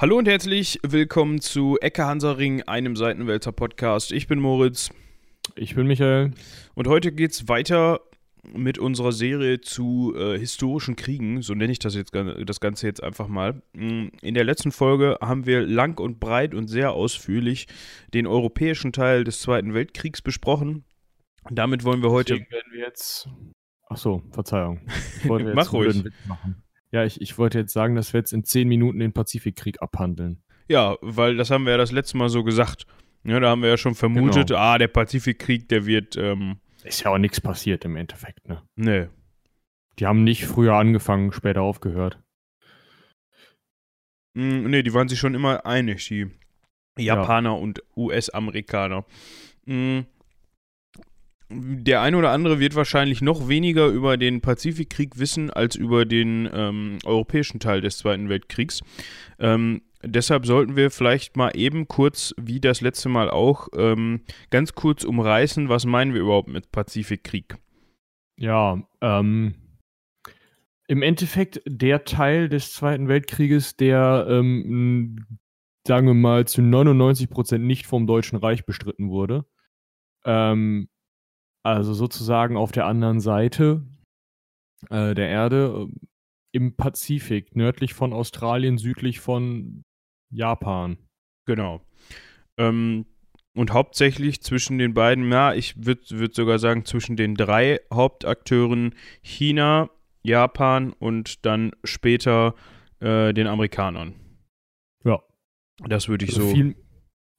Hallo und herzlich willkommen zu Ecke Hansaring, einem Seitenwälzer Podcast. Ich bin Moritz. Ich bin Michael. Und heute geht es weiter mit unserer Serie zu äh, historischen Kriegen, so nenne ich das jetzt das Ganze jetzt einfach mal. Mm, in der letzten Folge haben wir lang und breit und sehr ausführlich den europäischen Teil des Zweiten Weltkriegs besprochen. Damit wollen wir heute. Deswegen werden wir jetzt. Ach so, Verzeihung. Mach ruhig. Machen. Ja, ich, ich wollte jetzt sagen, dass wir jetzt in zehn Minuten den Pazifikkrieg abhandeln. Ja, weil das haben wir ja das letzte Mal so gesagt. Ja, da haben wir ja schon vermutet, genau. ah, der Pazifikkrieg, der wird. Ähm, ist ja auch nichts passiert im Endeffekt, ne? Nee. Die haben nicht früher angefangen, später aufgehört. Mm, nee, die waren sich schon immer einig, die Japaner ja. und US-Amerikaner. Mm, der eine oder andere wird wahrscheinlich noch weniger über den Pazifikkrieg wissen als über den ähm, europäischen Teil des Zweiten Weltkriegs. Ähm, deshalb sollten wir vielleicht mal eben kurz, wie das letzte Mal auch, ähm, ganz kurz umreißen, was meinen wir überhaupt mit Pazifikkrieg? Ja, ähm, im Endeffekt der Teil des Zweiten Weltkrieges, der, ähm, sagen wir mal, zu 99 Prozent nicht vom Deutschen Reich bestritten wurde. Ähm, also sozusagen auf der anderen Seite äh, der Erde äh, im Pazifik, nördlich von Australien, südlich von Japan. Genau. Ähm, und hauptsächlich zwischen den beiden, ja, ich würde würd sogar sagen, zwischen den drei Hauptakteuren China, Japan und dann später äh, den Amerikanern. Ja. Das würde ich also so. Viel,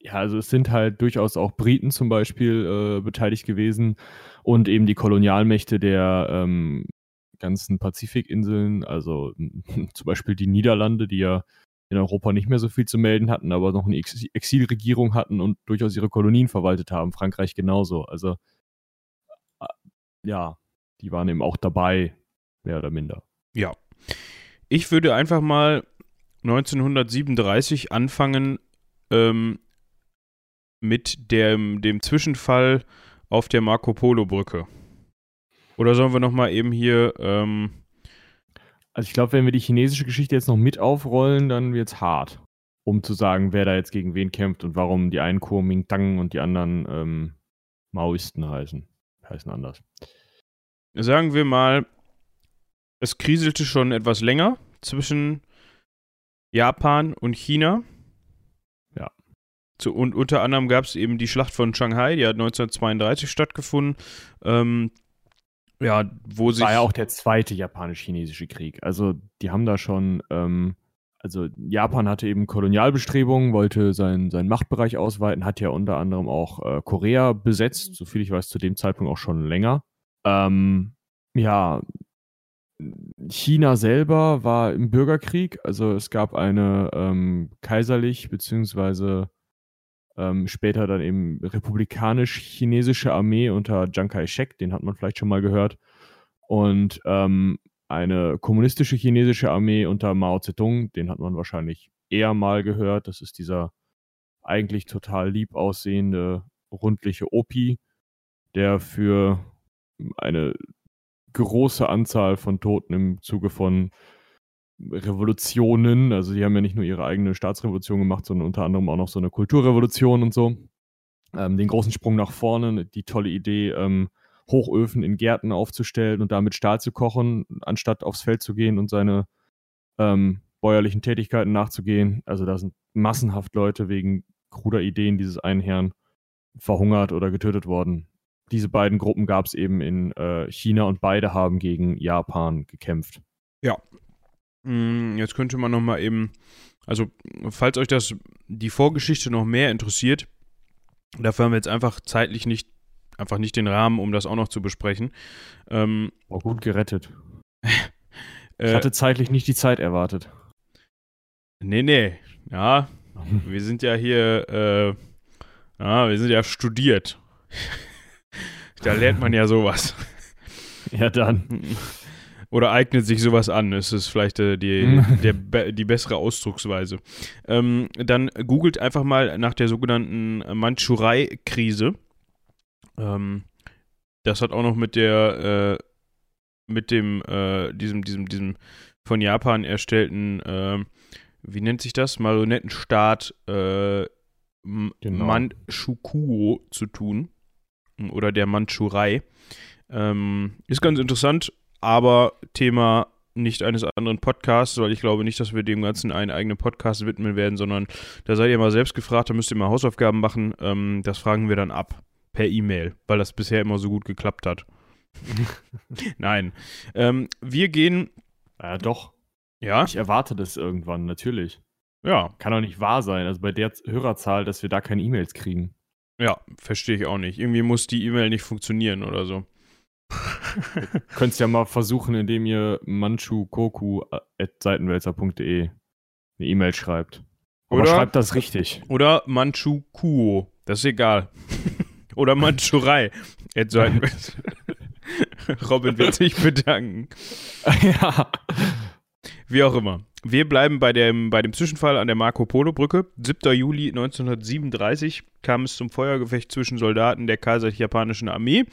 ja, also es sind halt durchaus auch Briten zum Beispiel äh, beteiligt gewesen und eben die Kolonialmächte der ähm, ganzen Pazifikinseln, also zum Beispiel die Niederlande, die ja in Europa nicht mehr so viel zu melden hatten, aber noch eine Ex Exilregierung hatten und durchaus ihre Kolonien verwaltet haben. Frankreich genauso. Also ja, die waren eben auch dabei, mehr oder minder. Ja. Ich würde einfach mal 1937 anfangen, ähm, mit dem, dem Zwischenfall auf der Marco Polo Brücke. Oder sollen wir nochmal eben hier. Ähm also, ich glaube, wenn wir die chinesische Geschichte jetzt noch mit aufrollen, dann wird es hart, um zu sagen, wer da jetzt gegen wen kämpft und warum die einen Kuomintang und die anderen ähm, Maoisten heißen. Heißen anders. Sagen wir mal, es kriselte schon etwas länger zwischen Japan und China. Zu, und unter anderem gab es eben die Schlacht von Shanghai, die hat 1932 stattgefunden. Ähm, ja, wo sich. War ja auch der zweite japanisch-chinesische Krieg. Also, die haben da schon. Ähm, also, Japan hatte eben Kolonialbestrebungen, wollte seinen, seinen Machtbereich ausweiten, hat ja unter anderem auch äh, Korea besetzt, soviel ich weiß, zu dem Zeitpunkt auch schon länger. Ähm, ja, China selber war im Bürgerkrieg, also es gab eine ähm, kaiserlich beziehungsweise ähm, später dann eben republikanisch-chinesische Armee unter Chiang Kai-shek, den hat man vielleicht schon mal gehört. Und ähm, eine kommunistische chinesische Armee unter Mao Zedong, den hat man wahrscheinlich eher mal gehört. Das ist dieser eigentlich total lieb aussehende, rundliche Opi, der für eine große Anzahl von Toten im Zuge von Revolutionen. Also die haben ja nicht nur ihre eigene Staatsrevolution gemacht, sondern unter anderem auch noch so eine Kulturrevolution und so. Ähm, den großen Sprung nach vorne, die tolle Idee, ähm, Hochöfen in Gärten aufzustellen und damit Stahl zu kochen, anstatt aufs Feld zu gehen und seine ähm, bäuerlichen Tätigkeiten nachzugehen. Also da sind massenhaft Leute wegen kruder Ideen dieses einen Herrn verhungert oder getötet worden. Diese beiden Gruppen gab es eben in äh, China und beide haben gegen Japan gekämpft. Ja, jetzt könnte man noch mal eben, also falls euch das die Vorgeschichte noch mehr interessiert, dafür haben wir jetzt einfach zeitlich nicht einfach nicht den Rahmen, um das auch noch zu besprechen. Ähm, oh, gut gerettet. ich hatte zeitlich nicht die Zeit erwartet. Nee, nee. Ja, wir sind ja hier, äh, ja, wir sind ja studiert. da lernt man ja sowas. Ja, dann. Oder eignet sich sowas an? Ist es vielleicht äh, die, der, die bessere Ausdrucksweise. Ähm, dann googelt einfach mal nach der sogenannten Mandschurei-Krise. Ähm, das hat auch noch mit der, äh, mit dem, äh, diesem, diesem, diesem von Japan erstellten äh, wie nennt sich das? Marionettenstaat äh, genau. Manchukuo zu tun. Oder der Mandschurei. Ähm, ist ganz interessant, aber Thema nicht eines anderen Podcasts, weil ich glaube nicht, dass wir dem Ganzen einen eigenen Podcast widmen werden, sondern da seid ihr mal selbst gefragt, da müsst ihr mal Hausaufgaben machen. Ähm, das fragen wir dann ab per E-Mail, weil das bisher immer so gut geklappt hat. Nein. Ähm, wir gehen. Ja, doch. Ja. Ich erwarte das irgendwann, natürlich. Ja. Kann doch nicht wahr sein. Also bei der Hörerzahl, dass wir da keine E-Mails kriegen. Ja, verstehe ich auch nicht. Irgendwie muss die E-Mail nicht funktionieren oder so. Könnt es ja mal versuchen, indem ihr manchukoku.seitenwälzer.de eine E-Mail schreibt. Aber oder, schreibt das richtig. Oder Manchukuo. Das ist egal. oder Manchurei. Robin wird sich bedanken. ja. Wie auch immer. Wir bleiben bei dem, bei dem Zwischenfall an der Marco Polo Brücke. 7. Juli 1937 kam es zum Feuergefecht zwischen Soldaten der kaiserlich-japanischen Armee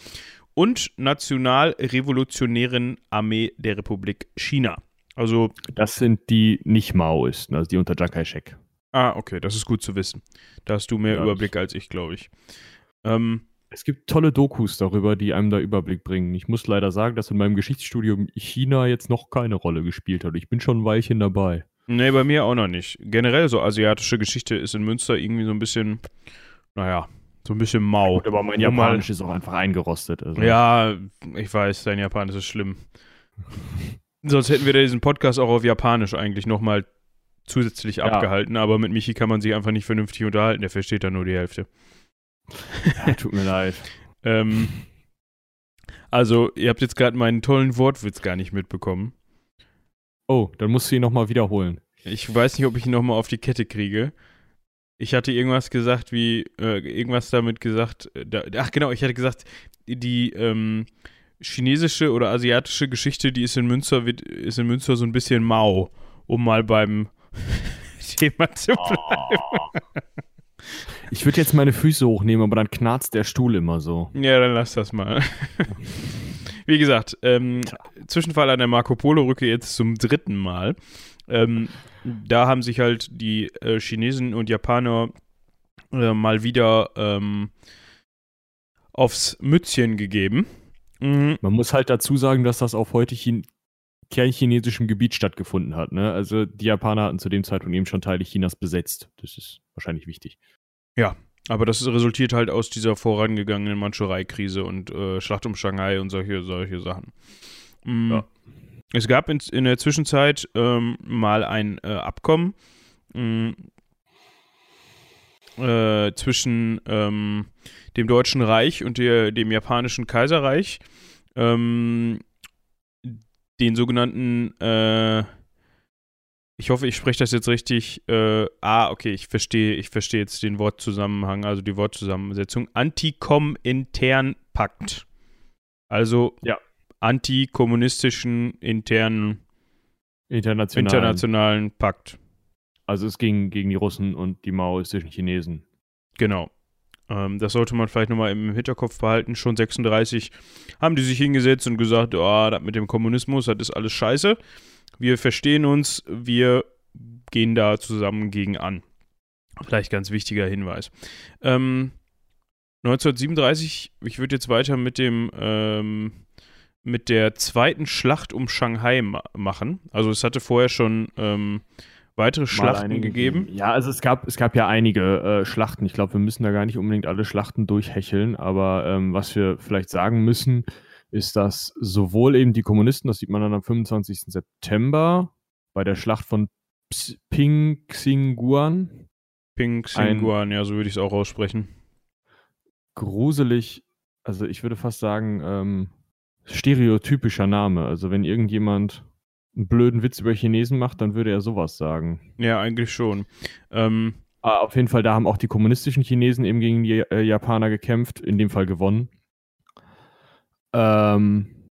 und Nationalrevolutionären Armee der Republik China. Also das sind die nicht Maoisten, also die unter Chiang Kai-shek. Ah, okay, das ist gut zu wissen. Da hast du mehr ja, Überblick als ich, glaube ich. Ähm, es gibt tolle Dokus darüber, die einem da Überblick bringen. Ich muss leider sagen, dass in meinem Geschichtsstudium China jetzt noch keine Rolle gespielt hat. Ich bin schon ein Weilchen dabei. Nee, bei mir auch noch nicht. Generell so asiatische Geschichte ist in Münster irgendwie so ein bisschen, naja, so ein bisschen mau. Gut, aber mein Japanisch ist auch einfach eingerostet. Also. Ja, ich weiß, dein Japanisch ist schlimm. Sonst hätten wir diesen Podcast auch auf Japanisch eigentlich nochmal zusätzlich ja. abgehalten, aber mit Michi kann man sich einfach nicht vernünftig unterhalten, der versteht da nur die Hälfte. Ja, tut mir leid. ähm, also, ihr habt jetzt gerade meinen tollen Wortwitz gar nicht mitbekommen. Oh, dann musst du ihn nochmal wiederholen. Ich weiß nicht, ob ich ihn nochmal auf die Kette kriege. Ich hatte irgendwas gesagt, wie, äh, irgendwas damit gesagt, äh, da, ach genau, ich hatte gesagt, die ähm, chinesische oder asiatische Geschichte, die ist in Münster, wird, ist in Münster so ein bisschen mau, um mal beim Thema zu bleiben. Oh. Ich würde jetzt meine Füße hochnehmen, aber dann knarzt der Stuhl immer so. Ja, dann lass das mal. Wie gesagt, ähm, Zwischenfall an der Marco Polo-Rücke jetzt zum dritten Mal. Ähm, da haben sich halt die äh, Chinesen und Japaner äh, mal wieder ähm, aufs Mützchen gegeben. Mhm. Man muss halt dazu sagen, dass das auf heute Chin kernchinesischem Gebiet stattgefunden hat. Ne? Also die Japaner hatten zu dem Zeitpunkt eben schon Teile Chinas besetzt. Das ist wahrscheinlich wichtig. Ja, aber das resultiert halt aus dieser vorangegangenen Mandschurei-Krise und äh, Schlacht um Shanghai und solche, solche Sachen. Mhm. Ja. Es gab in, in der Zwischenzeit ähm, mal ein äh, Abkommen mh, mm, äh, zwischen ähm, dem Deutschen Reich und der, dem Japanischen Kaiserreich, ähm, den sogenannten, äh, ich hoffe, ich spreche das jetzt richtig, äh, ah, okay, ich verstehe, ich verstehe jetzt den Wortzusammenhang, also die Wortzusammensetzung, Antikom-Intern-Pakt. Also ja antikommunistischen internen internationalen. internationalen Pakt. Also es ging gegen die Russen und die maoistischen Chinesen. Genau. Ähm, das sollte man vielleicht nochmal im Hinterkopf behalten. Schon 36 haben die sich hingesetzt und gesagt, oh, das mit dem Kommunismus, das ist alles scheiße. Wir verstehen uns, wir gehen da zusammen gegen an. Vielleicht ganz wichtiger Hinweis. Ähm, 1937, ich würde jetzt weiter mit dem ähm, mit der zweiten Schlacht um Shanghai ma machen. Also es hatte vorher schon ähm, weitere Schlachten gegeben. Ja, also es gab, es gab ja einige äh, Schlachten. Ich glaube, wir müssen da gar nicht unbedingt alle Schlachten durchhecheln, aber ähm, was wir vielleicht sagen müssen, ist, dass sowohl eben die Kommunisten, das sieht man dann am 25. September bei der Schlacht von Ping Xinguan. Ping Xinguan, ja, so würde ich es auch aussprechen. Gruselig, also ich würde fast sagen, ähm, stereotypischer Name. Also wenn irgendjemand einen blöden Witz über Chinesen macht, dann würde er sowas sagen. Ja, eigentlich schon. Ähm, ah, auf jeden Fall, da haben auch die kommunistischen Chinesen eben gegen die äh, Japaner gekämpft, in dem Fall gewonnen. Ähm,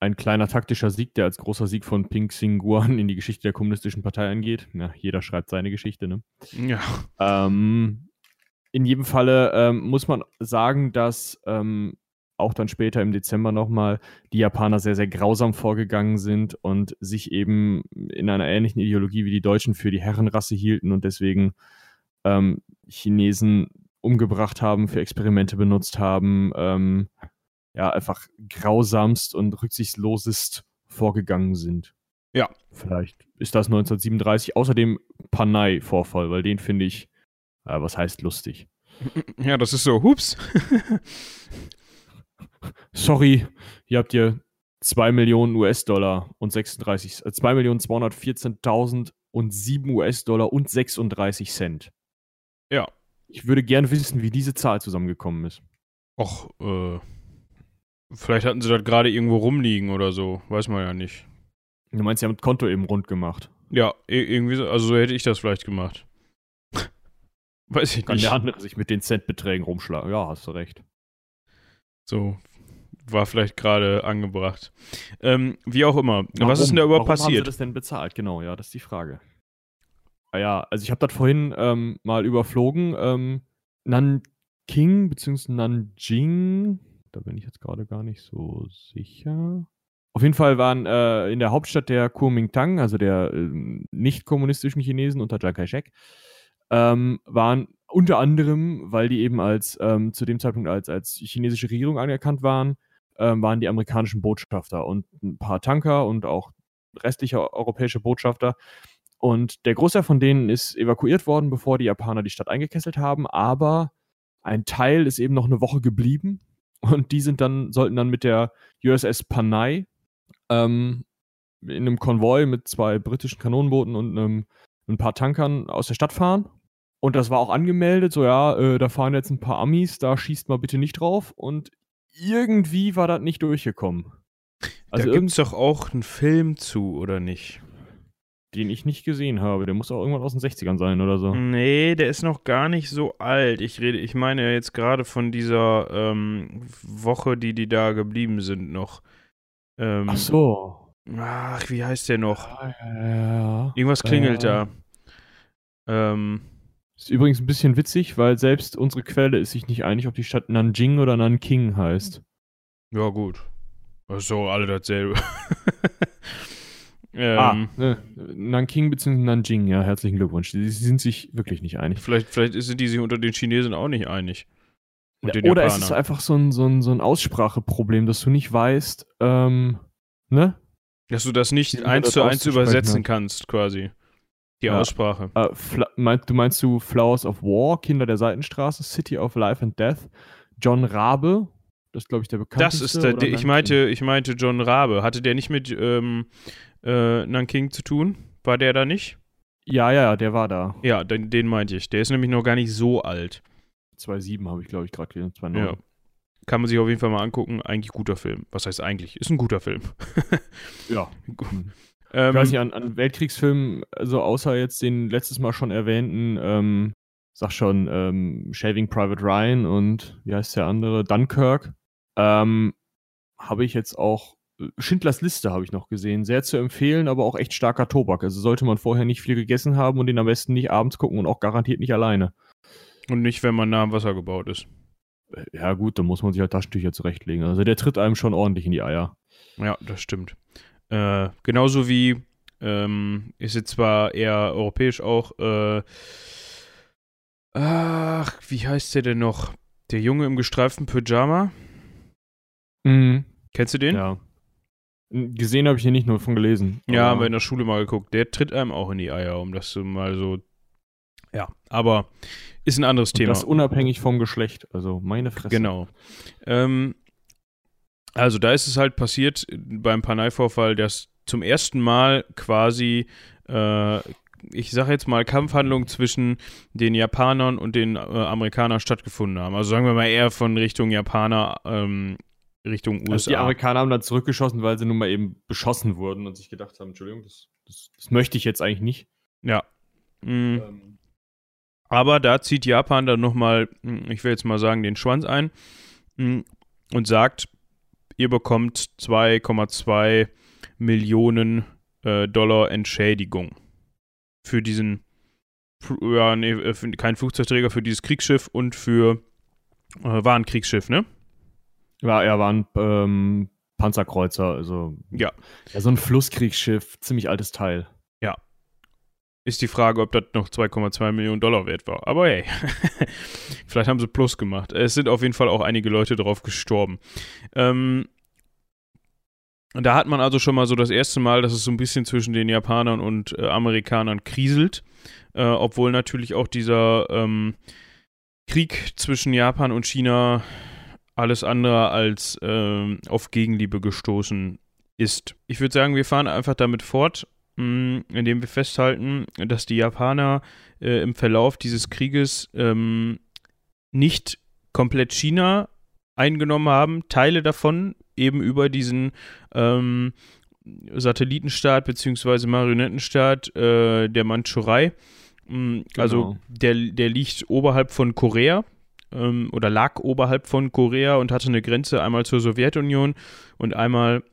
ein kleiner taktischer Sieg, der als großer Sieg von Ping Xinguan in die Geschichte der kommunistischen Partei angeht. Ja, jeder schreibt seine Geschichte, ne? Ja. Ähm, in jedem Falle ähm, muss man sagen, dass ähm, auch dann später im Dezember nochmal, die Japaner sehr, sehr grausam vorgegangen sind und sich eben in einer ähnlichen Ideologie wie die Deutschen für die Herrenrasse hielten und deswegen ähm, Chinesen umgebracht haben, für Experimente benutzt haben, ähm, ja, einfach grausamst und rücksichtslosest vorgegangen sind. Ja. Vielleicht ist das 1937. Außerdem Panay-Vorfall, weil den finde ich, äh, was heißt lustig. Ja, das ist so, hups. Sorry, hier habt ihr 2 Millionen US-Dollar und 36, äh, 2 Millionen 214.000 und 7 US-Dollar und 36 Cent. Ja. Ich würde gerne wissen, wie diese Zahl zusammengekommen ist. Och, äh, vielleicht hatten sie das gerade irgendwo rumliegen oder so, weiß man ja nicht. Du meinst, sie haben das Konto eben rund gemacht? Ja, irgendwie so, also so hätte ich das vielleicht gemacht. weiß ich Kann nicht. der andere sich mit den Centbeträgen rumschlagen? Ja, hast du recht. So, war vielleicht gerade angebracht. Ähm, wie auch immer. Warum? Was ist denn da überhaupt Warum haben sie passiert? das denn bezahlt? Genau, ja, das ist die Frage. Ah ja, also ich habe das vorhin ähm, mal überflogen. Ähm, Nanking bzw. Nanjing, da bin ich jetzt gerade gar nicht so sicher. Auf jeden Fall waren äh, in der Hauptstadt der Kuomintang, also der äh, nicht kommunistischen Chinesen unter Chiang Kai-shek, ähm, waren unter anderem, weil die eben als ähm, zu dem Zeitpunkt als, als chinesische Regierung anerkannt waren, ähm, waren die amerikanischen Botschafter und ein paar Tanker und auch restliche europäische Botschafter. Und der Großteil von denen ist evakuiert worden, bevor die Japaner die Stadt eingekesselt haben, aber ein Teil ist eben noch eine Woche geblieben und die sind dann, sollten dann mit der USS Panay ähm, in einem Konvoi mit zwei britischen Kanonenbooten und einem, ein paar Tankern aus der Stadt fahren. Und das war auch angemeldet, so ja, äh, da fahren jetzt ein paar Amis, da schießt mal bitte nicht drauf. Und irgendwie war das nicht durchgekommen. Also da gibt es doch auch einen Film zu, oder nicht? den ich nicht gesehen habe. Der muss auch irgendwann aus den 60ern sein oder so. Nee, der ist noch gar nicht so alt. Ich rede, ich meine ja jetzt gerade von dieser ähm, Woche, die die da geblieben sind noch. Ähm, Ach so. Ach, wie heißt der noch? Ja. Irgendwas klingelt da. Ähm, Ist übrigens ein bisschen witzig, weil selbst unsere Quelle ist sich nicht einig, ob die Stadt Nanjing oder Nanking heißt. ja, gut. So alle dasselbe. ähm, ah, ne, Nanking bzw. Nanjing, ja, herzlichen Glückwunsch. Sie sind sich wirklich nicht einig. Vielleicht, vielleicht sind die sich unter den Chinesen auch nicht einig. Den Oder es ist Japanern. einfach so ein, so, ein, so ein Ausspracheproblem, dass du nicht weißt, ähm, ne? Dass du das nicht eins das zu eins übersetzen hat. kannst, quasi. Die. Aussprache. Äh, Fla- meinst, du meinst du Flowers of War, Kinder der Seitenstraße, City of Life and Death, John Rabe, das ist, glaube ich, der Das bekannteste. ist der, der ich meinte, ich meinte John Rabe. Hatte der nicht mit ähm, äh, Nanking zu tun? War der da nicht? Ja, ja, ja, der war da. Ja, den, den meinte ich. Der ist nämlich noch gar nicht so alt. 2,7 habe ich, glaube ich, gerade gelesen. 2,9. Ja. Kann man sich auf jeden Fall mal angucken. Eigentlich guter Film. Was heißt eigentlich? Ist ein guter Film. ja. Ähm, Ich weiß nicht, an, an Weltkriegsfilmen, also außer jetzt den letztes Mal schon erwähnten, ähm, sag schon, ähm, Shaving Private Ryan und wie heißt der andere? Dunkirk. Ähm, habe ich jetzt auch Schindlers Liste habe ich noch gesehen. Sehr zu empfehlen, aber auch echt starker Tobak. Also sollte man vorher nicht viel gegessen haben und den am besten nicht abends gucken und auch garantiert nicht alleine. Und nicht, wenn man nah am Wasser gebaut ist. Ja, gut, dann muss man sich halt Taschentücher zurechtlegen. Also der tritt einem schon ordentlich in die Eier. Ja, das stimmt. Äh, genauso wie, ähm, ist jetzt zwar eher europäisch auch, äh, ach, wie heißt der denn noch? Der Junge im gestreiften Pyjama? Mhm. Kennst du den? Ja. Gesehen habe ich hier nicht nur von gelesen. Ja, Aber- haben wir in der Schule mal geguckt. Der tritt einem auch in die Eier, um das so mal so. Ja, aber ist ein anderes Und Thema. Das unabhängig vom Geschlecht. Also meine Fresse. Genau. Ähm, also da ist es halt passiert äh, beim Panay-Vorfall, dass zum ersten Mal quasi, äh, ich sage jetzt mal, Kampfhandlungen zwischen den Japanern und den äh, Amerikanern stattgefunden haben. Also sagen wir mal eher von Richtung Japaner, ähm, Richtung USA. Also die Amerikaner haben dann zurückgeschossen, weil sie nun mal eben beschossen wurden und sich gedacht haben, Entschuldigung, das, das, das möchte ich jetzt eigentlich nicht. ja. Mhm. Ähm, Aber da zieht Japan dann nochmal, ich will jetzt mal sagen, den Schwanz ein mm, und sagt, ihr bekommt 2,2 Millionen äh, Dollar Entschädigung für diesen, ja, nee, äh, für, kein Flugzeugträger, für dieses Kriegsschiff und für äh, war ein Kriegsschiff, ne? Ja, er war ein ähm, Panzerkreuzer, also ja. ja. So ein Flusskriegsschiff, ziemlich altes Teil. Ist die Frage, ob das noch 2,2 Millionen Dollar wert war. Aber hey, vielleicht haben sie Plus gemacht. Es sind auf jeden Fall auch einige Leute drauf gestorben. Ähm, da hat man also schon mal so das erste Mal, dass es so ein bisschen zwischen den Japanern und äh, Amerikanern kriselt. Äh, obwohl natürlich auch dieser ähm, Krieg zwischen Japan und China alles andere als äh, auf Gegenliebe gestoßen ist. Ich würde sagen, wir fahren einfach damit fort, indem wir festhalten, dass die Japaner äh, im Verlauf dieses Krieges ähm, nicht komplett China eingenommen haben, Teile davon eben über diesen ähm, Satellitenstaat bzw. Marionettenstaat äh, der Mandschurei. Also genau. der, der liegt oberhalb von Korea ähm, oder lag oberhalb von Korea und hatte eine Grenze einmal zur Sowjetunion und einmal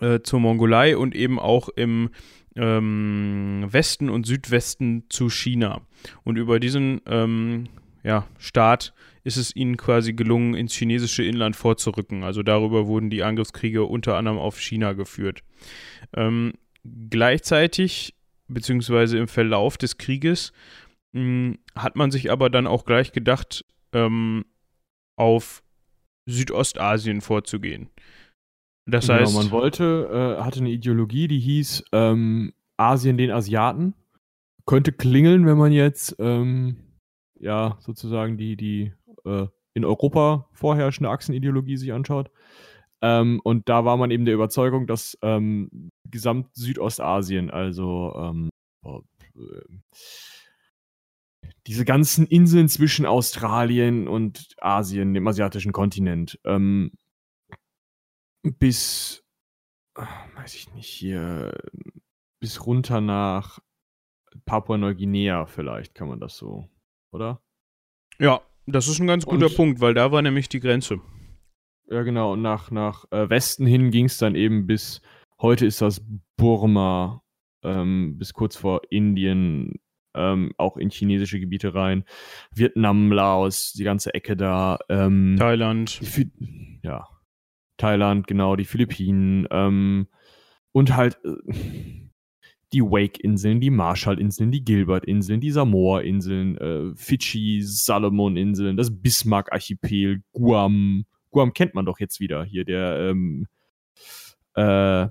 äh, zur Mongolei und eben auch im ähm, Westen und Südwesten zu China. Und über diesen ähm, ja, Staat ist es ihnen quasi gelungen, ins chinesische Inland vorzurücken. Also darüber wurden die Angriffskriege unter anderem auf China geführt. Ähm, gleichzeitig, beziehungsweise im Verlauf des Krieges, mh, hm, hat man sich aber dann auch gleich gedacht, ähm, auf Südostasien vorzugehen. Das genau, heißt. Man wollte, äh, hatte eine Ideologie, die hieß ähm, Asien den Asiaten. Könnte klingeln, wenn man jetzt ähm, ja sozusagen die, die äh, in Europa vorherrschende Achsenideologie sich anschaut. Ähm, und da war man eben der Überzeugung, dass ähm, gesamt Südostasien, also ähm, äh, diese ganzen Inseln zwischen Australien und Asien, dem asiatischen Kontinent, ähm, bis, weiß ich nicht, hier, bis runter nach Papua-Neuguinea vielleicht, kann man das so, oder? Ja, das ist ein ganz guter und, Punkt, weil da war nämlich die Grenze. Ja, genau, und nach, nach äh, Westen hin ging es dann eben bis, heute ist das Burma, ähm, bis kurz vor Indien, ähm, auch in chinesische Gebiete rein. Vietnam, Laos, die ganze Ecke da. Ähm, Thailand. ja. Thailand, genau, die Philippinen. Ähm, und halt äh, die Wake-Inseln, die Marshall-Inseln, die Gilbert-Inseln, die Samoa-Inseln, äh, Fidschi, Salomon-Inseln, das Bismarck-Archipel, Guam. Guam kennt man doch jetzt wieder. Hier der ähm, äh,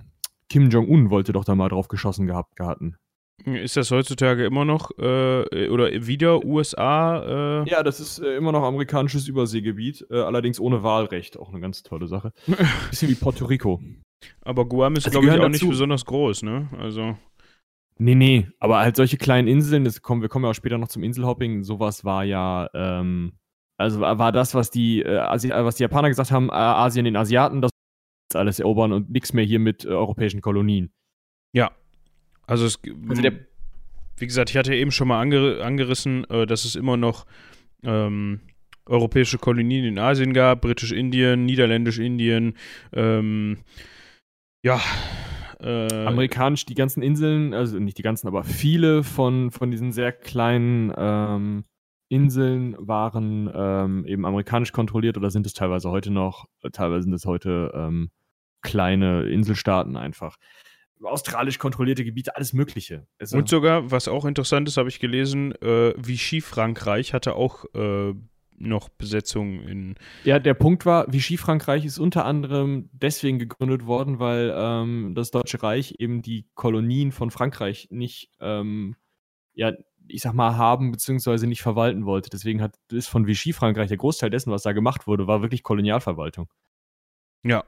Kim Jong-un wollte doch da mal drauf geschossen gehabt gehatten. Ist das heutzutage immer noch äh, oder wieder USA? Äh? Ja, das ist äh, immer noch amerikanisches Überseegebiet, äh, allerdings ohne Wahlrecht. Auch eine ganz tolle Sache. Bisschen wie Puerto Rico. Aber Guam ist, also glaube ich, auch dazu. nicht besonders groß, ne? Also. Nee, nee, aber halt solche kleinen Inseln, das kommen, wir kommen ja auch später noch zum Inselhopping, sowas war ja, ähm, also war das, was die, äh, was die Japaner gesagt haben, äh, Asien den Asiaten, das alles erobern und nichts mehr hier mit europäischen Kolonien. Ja, also, es, also der, wie gesagt, ich hatte eben schon mal anger, angerissen, äh, dass es immer noch ähm, europäische Kolonien in Asien gab, britisch-Indien, niederländisch-Indien, ähm, ja. Äh, Amerikanisch, die ganzen Inseln, also nicht die ganzen, aber viele von, von diesen sehr kleinen ähm, Inseln waren ähm, eben amerikanisch kontrolliert oder sind es teilweise heute noch, teilweise sind es heute ähm, kleine Inselstaaten einfach australisch kontrollierte Gebiete, alles Mögliche. Also und sogar, was auch interessant ist, habe ich gelesen, äh, Vichy Frankreich hatte auch äh, noch Besetzungen in. Ja, der Punkt war, Vichy Frankreich ist unter anderem deswegen gegründet worden, weil ähm, das Deutsche Reich eben die Kolonien von Frankreich nicht, ähm, ja, ich sag mal, haben bzw. nicht verwalten wollte. Deswegen hat ist von Vichy Frankreich der Großteil dessen, was da gemacht wurde, war wirklich Kolonialverwaltung. Ja,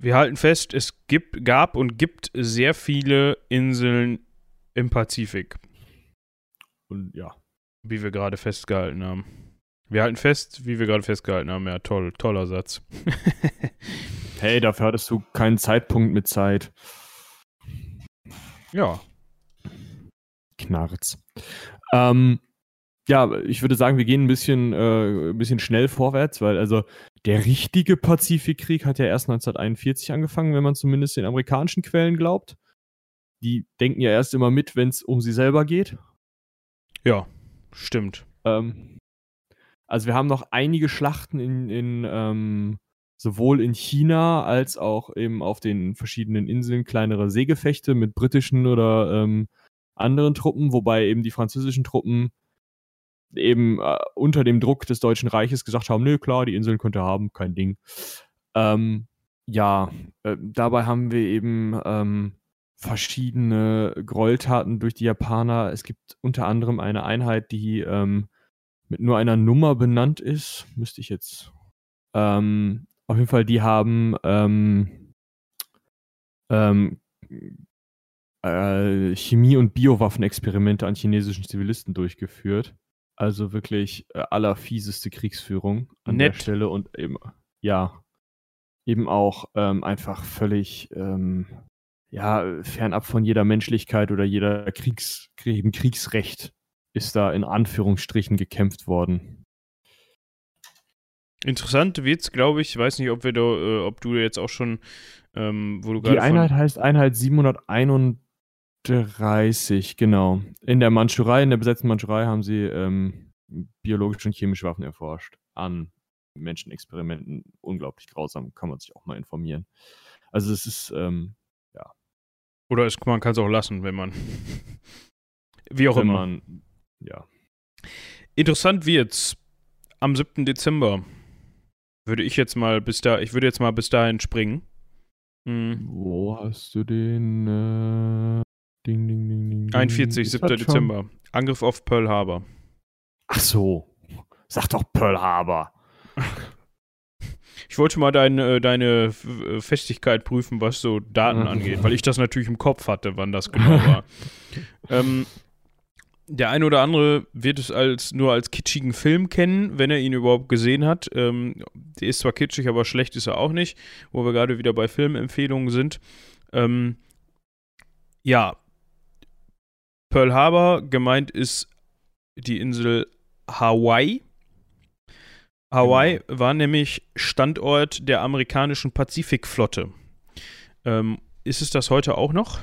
wir halten fest, es gibt, gab und gibt sehr viele Inseln im Pazifik. Und ja. Wie wir gerade festgehalten haben. Wir halten fest, wie wir gerade festgehalten haben. Ja, toll, toller Satz. hey, dafür hattest du keinen Zeitpunkt mit Zeit. Ja. Knarz. Ähm, ja, ich würde sagen, wir gehen ein bisschen, äh, ein bisschen schnell vorwärts, weil also der richtige Pazifikkrieg hat ja erst 1941 angefangen, wenn man zumindest den amerikanischen Quellen glaubt. Die denken ja erst immer mit, wenn es um sie selber geht. Ja, stimmt. Ähm, Also wir haben noch einige Schlachten in, in ähm, sowohl in China als auch eben auf den verschiedenen Inseln kleinere Seegefechte mit britischen oder ähm, anderen Truppen, wobei eben die französischen Truppen eben äh, unter dem Druck des Deutschen Reiches gesagt haben, nö, klar, die Inseln könnt ihr haben, kein Ding. Ähm, ja, äh, dabei haben wir eben ähm, verschiedene Gräueltaten durch die Japaner. Es gibt unter anderem eine Einheit, die ähm, mit nur einer Nummer benannt ist. Müsste ich jetzt. Ähm, auf jeden Fall, die haben ähm, ähm, äh, Chemie- und Biowaffenexperimente an chinesischen Zivilisten durchgeführt. Also wirklich äh, allerfieseste Kriegsführung an Nett. der Stelle und eben, ja, eben auch ähm, einfach völlig, ähm, ja, fernab von jeder Menschlichkeit oder jeder Kriegs, Kriegsrecht ist da in Anführungsstrichen gekämpft worden. Interessant wird's, glaube ich. Ich weiß nicht, ob wir da, äh, ob du jetzt auch schon, ähm, wo du Die Einheit heißt Einheit 731, genau. In der Mandschurei, in der besetzten Mandschurei haben sie ähm, biologische und chemische Waffen erforscht an Menschenexperimenten. Unglaublich grausam, kann man sich auch mal informieren. Also es ist, ähm, ja. Oder es, man kann es auch lassen, wenn man, wie auch wenn immer. Man, ja. Interessant wird's. Am 7. Dezember würde ich jetzt mal bis da, ich würde jetzt mal bis dahin springen. Hm. Wo hast du den? Äh, ding, ding, ding, ding. 41, 7. Dezember. Angriff auf Pearl Harbor. Ach so. Sag doch Pearl Harbor. Ich wollte mal dein, äh, deine äh, Festigkeit prüfen, was so Daten angeht, weil ich das natürlich im Kopf hatte, wann das genau war. ähm, der eine oder andere wird es als nur als kitschigen Film kennen, wenn er ihn überhaupt gesehen hat. Ähm, der ist zwar kitschig, aber schlecht ist er auch nicht, wo wir gerade wieder bei Filmempfehlungen sind. Ähm, ja, Pearl Harbor gemeint ist die Insel Hawaii. Hawaii genau. war nämlich Standort der amerikanischen Pazifikflotte. Ähm, ist es das heute auch noch?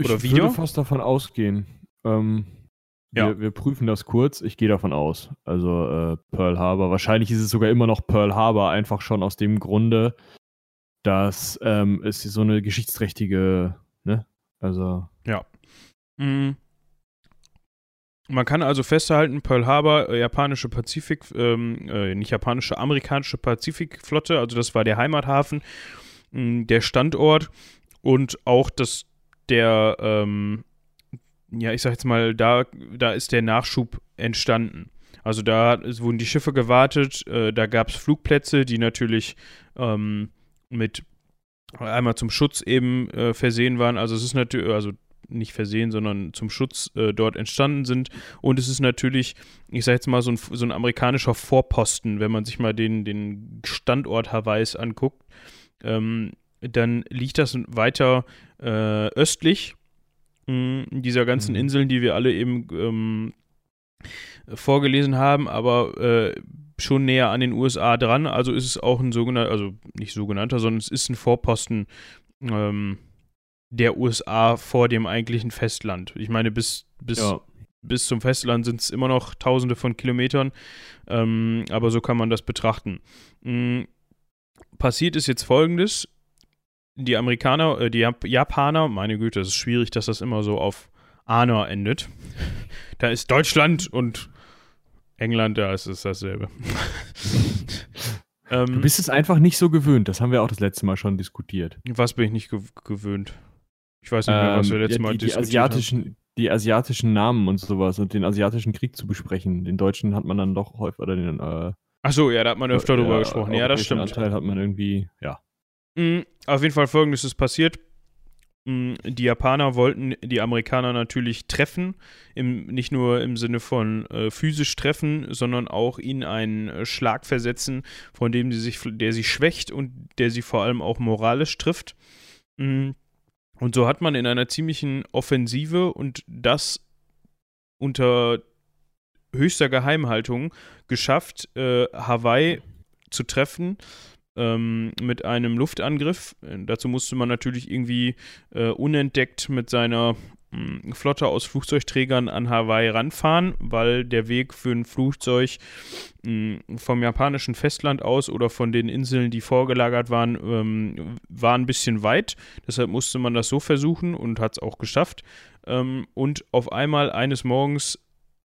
Oder ich wieder? würde fast davon ausgehen. Ähm, ja. wir, wir, prüfen das kurz. Ich gehe davon aus. Also äh, Pearl Harbor. Wahrscheinlich ist es sogar immer noch Pearl Harbor, einfach schon aus dem Grunde, dass ähm, es so eine geschichtsträchtige, ne? Also. Ja. Mhm. Man kann also festhalten, Pearl Harbor, äh, japanische Pazifik, ähm, äh, nicht japanische, amerikanische Pazifikflotte, also das war der Heimathafen, mh, mm, der Standort und auch das, der, ähm, ja, ich sag jetzt mal, da, da ist der Nachschub entstanden. Also da wurden die Schiffe gewartet, äh, da gab es Flugplätze, die natürlich ähm, mit einmal zum Schutz eben äh, versehen waren. Also es ist natürlich, also nicht versehen, sondern zum Schutz äh, dort entstanden sind. Und es ist natürlich, ich sage jetzt mal, so ein, so ein amerikanischer Vorposten, wenn man sich mal den, den Standort Hawaiis anguckt. Ähm, dann liegt das weiter äh, östlich mh, dieser ganzen mhm. Inseln, die wir alle eben ähm, vorgelesen haben, aber äh, schon näher an den USA dran. Also ist es auch ein sogenannter, also nicht sogenannter, sondern es ist ein Vorposten ähm, der USA vor dem eigentlichen Festland. Ich meine, bis, bis, ja. bis zum Festland sind es immer noch tausende von Kilometern, ähm, aber so kann man das betrachten. Mhm. Passiert ist jetzt folgendes: Die Amerikaner, äh, die Jap Japaner, meine Güte, es ist schwierig, dass das immer so auf Ana endet. da ist Deutschland und England, da ist es dasselbe. du bist es einfach nicht so gewöhnt. Das haben wir auch das letzte Mal schon diskutiert. Was bin ich nicht gew gewöhnt? Ich weiß nicht mehr, was wir ähm, letztes ja, Mal die, die asiatischen, haben. Die asiatischen Namen und sowas und den asiatischen Krieg zu besprechen. Den deutschen hat man dann doch häufig, oder den, äh, Ach so, ja, da hat man öfter drüber gesprochen. Ja, das stimmt. Anteil hat man irgendwie, ja. Mhm, auf jeden Fall folgendes ist passiert. Mhm, die Japaner wollten die Amerikaner natürlich treffen, im, nicht nur im Sinne von äh, physisch treffen, sondern auch ihnen einen äh, Schlag versetzen, von dem sie sich, der sie schwächt und der sie vor allem auch moralisch trifft. Mhm. Und so hat man in einer ziemlichen Offensive und das unter höchster Geheimhaltung geschafft, äh, Hawaii zu treffen ähm, mit einem Luftangriff. Dazu musste man natürlich irgendwie äh, unentdeckt mit seiner Flotte aus Flugzeugträgern an Hawaii ranfahren, weil der Weg für ein Flugzeug vom japanischen Festland aus oder von den Inseln, die vorgelagert waren, ähm, war ein bisschen weit. Deshalb musste man das so versuchen und hat es auch geschafft. Ähm, und auf einmal eines Morgens,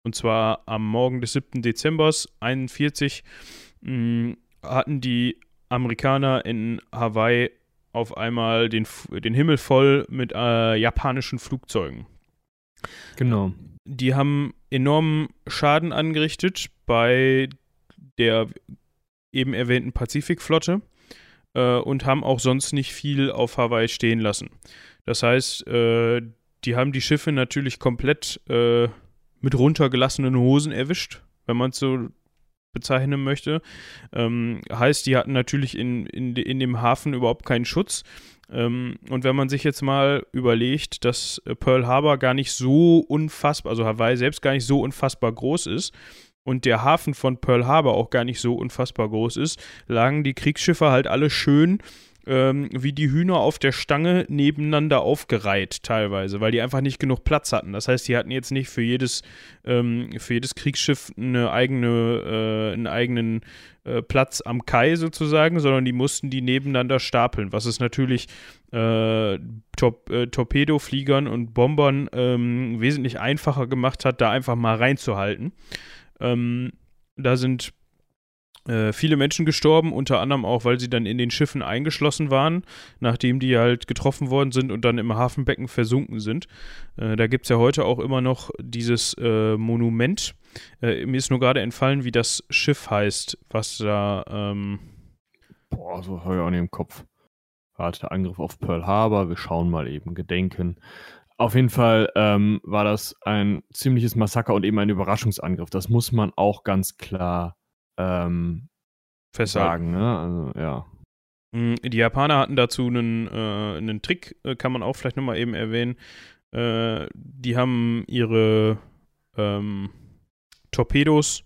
und zwar am Morgen des 7. Dezember 41, hatten die Amerikaner in Hawaii auf einmal den, den Himmel voll mit äh, japanischen Flugzeugen. Genau. Die haben enormen Schaden angerichtet bei der eben erwähnten Pazifikflotte äh, und haben auch sonst nicht viel auf Hawaii stehen lassen. Das heißt, äh, die haben die Schiffe natürlich komplett äh, mit runtergelassenen Hosen erwischt, wenn man es so bezeichnen möchte. Ähm, heißt, die hatten natürlich in, in, in dem Hafen überhaupt keinen Schutz. Ähm, und wenn man sich jetzt mal überlegt, dass äh, Pearl Harbor gar nicht so unfassbar, also Hawaii selbst gar nicht so unfassbar groß ist, und der Hafen von Pearl Harbor auch gar nicht so unfassbar groß ist, lagen die Kriegsschiffe halt alle schön ähm, wie die Hühner auf der Stange nebeneinander aufgereiht teilweise, weil die einfach nicht genug Platz hatten. Das heißt, die hatten jetzt nicht für jedes, ähm, für jedes Kriegsschiff eine eigene, äh, einen eigenen äh, Platz am Kai sozusagen, sondern die mussten die nebeneinander stapeln, was es natürlich äh, Tor äh, Torpedofliegern und Bombern ähm, wesentlich einfacher gemacht hat, da einfach mal reinzuhalten. Ähm, da sind äh, viele Menschen gestorben, unter anderem auch, weil sie dann in den Schiffen eingeschlossen waren, nachdem die halt getroffen worden sind und dann im Hafenbecken versunken sind. Äh, da gibt es ja heute auch immer noch dieses äh, Monument. Äh, mir ist nur gerade entfallen, wie das Schiff heißt, was da. Ähm Boah, so habe ich auch nicht im Kopf. Warte, Angriff auf Pearl Harbor, wir schauen mal eben, Gedenken. Auf jeden Fall ähm, war das ein ziemliches Massaker und eben ein Überraschungsangriff. Das muss man auch ganz klar ähm, festhalten. Ne? Also, ja. Mm, die Japaner hatten dazu einen, äh, einen Trick, äh, kann man auch vielleicht nochmal eben erwähnen. Äh, die haben ihre ähm, Torpedos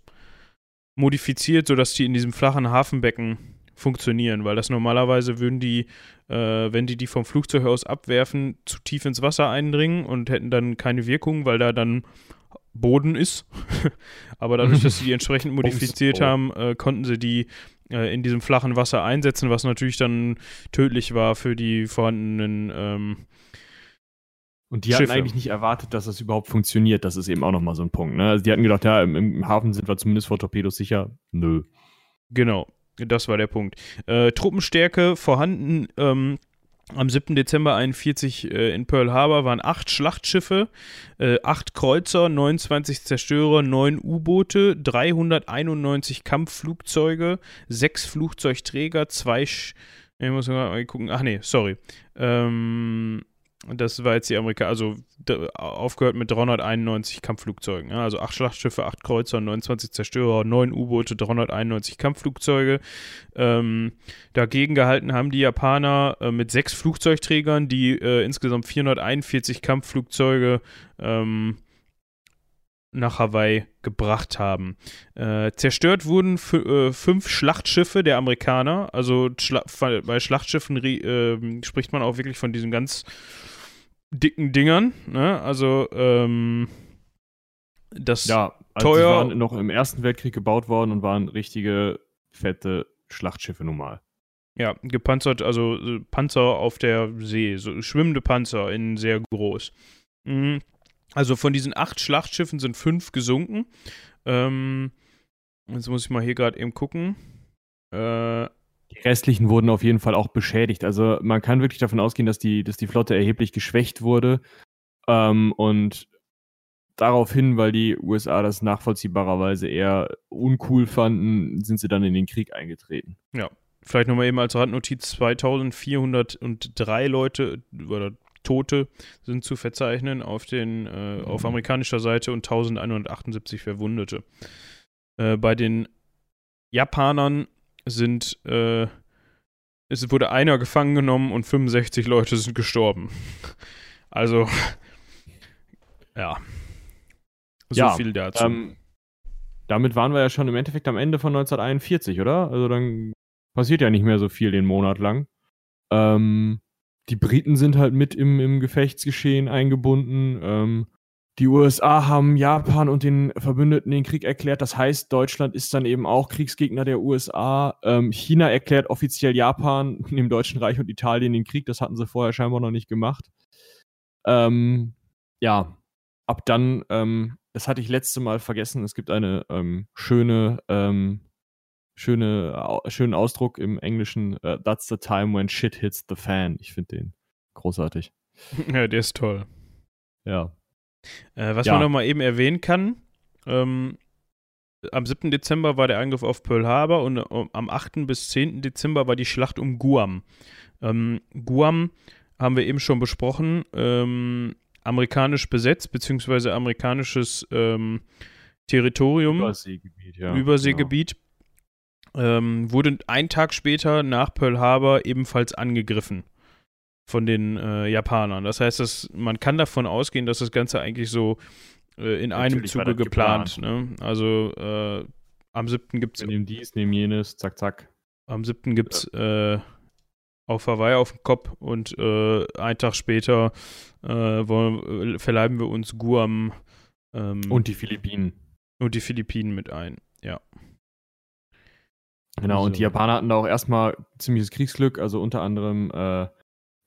modifiziert, sodass die in diesem flachen Hafenbecken funktionieren, weil das normalerweise würden die, äh, wenn die die vom Flugzeug aus abwerfen, zu tief ins Wasser eindringen und hätten dann keine Wirkung, weil da dann Boden ist. Aber dadurch, dass sie die entsprechend modifiziert haben, äh, konnten sie die äh, in diesem flachen Wasser einsetzen, was natürlich dann tödlich war für die vorhandenen ähm, und die Schiffe. hatten eigentlich nicht erwartet, dass das überhaupt funktioniert. Das ist eben auch nochmal so ein Punkt. Ne? Also die hatten gedacht, ja, im, im, Hafen sind wir zumindest vor Torpedos sicher. Nö. Genau, das war der Punkt. Äh, Truppenstärke vorhanden. Ähm, am 7. Dezember 41 äh, in Pearl Harbor waren acht Schlachtschiffe, äh, acht Kreuzer, 29 Zerstörer, neun U-Boote, 391 Kampfflugzeuge, sechs Flugzeugträger, zwei. Sch ich muss mal gucken. Ach nee, sorry. Ähm, das war jetzt die Amerika, also aufgehört mit 391 Kampfflugzeugen. Ja, also 8 Schlachtschiffe, 8 Kreuzer, 29 Zerstörer, 9 U-Boote, 391 Kampfflugzeuge. Ähm, dagegen gehalten haben die Japaner äh, mit 6 Flugzeugträgern, die äh, insgesamt 441 Kampfflugzeuge ähm, nach Hawaii gebracht haben. Äh, zerstört wurden äh, fünf Schlachtschiffe der Amerikaner. Also Schla bei Schlachtschiffen äh, spricht man auch wirklich von diesen ganz dicken Dingern. Ne? Also ähm, das ja, also teuer. Die waren noch im Ersten Weltkrieg gebaut worden und waren richtige fette Schlachtschiffe normal. Ja, gepanzert, also äh, Panzer auf der See, so schwimmende Panzer in sehr groß. Mhm. Also von diesen acht Schlachtschiffen sind fünf gesunken. Ähm, jetzt muss ich mal hier gerade eben gucken. Äh, restlichen wurden auf jeden Fall auch beschädigt. Also man kann wirklich davon ausgehen, dass die, dass die Flotte erheblich geschwächt wurde. Ähm, und daraufhin, weil die USA das nachvollziehbarerweise eher uncool fanden, sind sie dann in den Krieg eingetreten. Ja, vielleicht nochmal eben als Randnotiz: 2403 Leute oder Tote sind zu verzeichnen auf, den, äh, mhm. auf amerikanischer Seite und 1178 Verwundete. Äh, bei den Japanern sind, äh, es wurde einer gefangen genommen und 65 Leute sind gestorben. Also, ja. So ja, viel dazu. Ähm, damit waren wir ja schon im Endeffekt am Ende von 1941, oder? Also dann passiert ja nicht mehr so viel den Monat lang. Ähm, die Briten sind halt mit im, im Gefechtsgeschehen eingebunden. Ähm, die USA haben Japan und den Verbündeten den Krieg erklärt. Das heißt, Deutschland ist dann eben auch Kriegsgegner der USA. Ähm, China erklärt offiziell Japan, dem Deutschen Reich und Italien den Krieg. Das hatten sie vorher scheinbar noch nicht gemacht. Ähm, ja, ab dann, ähm, das hatte ich letzte Mal vergessen. Es gibt eine ähm, schöne, ähm, schöne, schönen Ausdruck im Englischen. Uh, That's the time when shit hits the fan. Ich finde den großartig. Ja, der ist toll. Ja. Äh, was ja. man noch mal eben erwähnen kann, ähm, am 7. Dezember war der Angriff auf Pearl Harbor und um, am 8. bis 10. Dezember war die Schlacht um Guam. Ähm, Guam haben wir eben schon besprochen, ähm, amerikanisch besetzt, beziehungsweise amerikanisches ähm, Territorium. Überseegebiet, ja. Überseegebiet. Genau. Ähm, wurde einen Tag später nach Pearl Harbor ebenfalls angegriffen von den äh, Japanern. Das heißt, dass man kann davon ausgehen, dass das Ganze eigentlich so äh, in Natürlich einem Zuge geplant. geplant. Ne? Also äh, am 7. gibt es. Nehmen dies, nehmen jenes, zack, zack. Am 7. gibt es ja. Äh, auf Hawaii auf dem Kopf und äh, einen Tag später äh, wollen, verleiben wir uns Guam. Ähm, und die Philippinen. Und die Philippinen mit ein, ja. Genau, also. und die Japaner hatten da auch erstmal ziemliches Kriegsglück, also unter anderem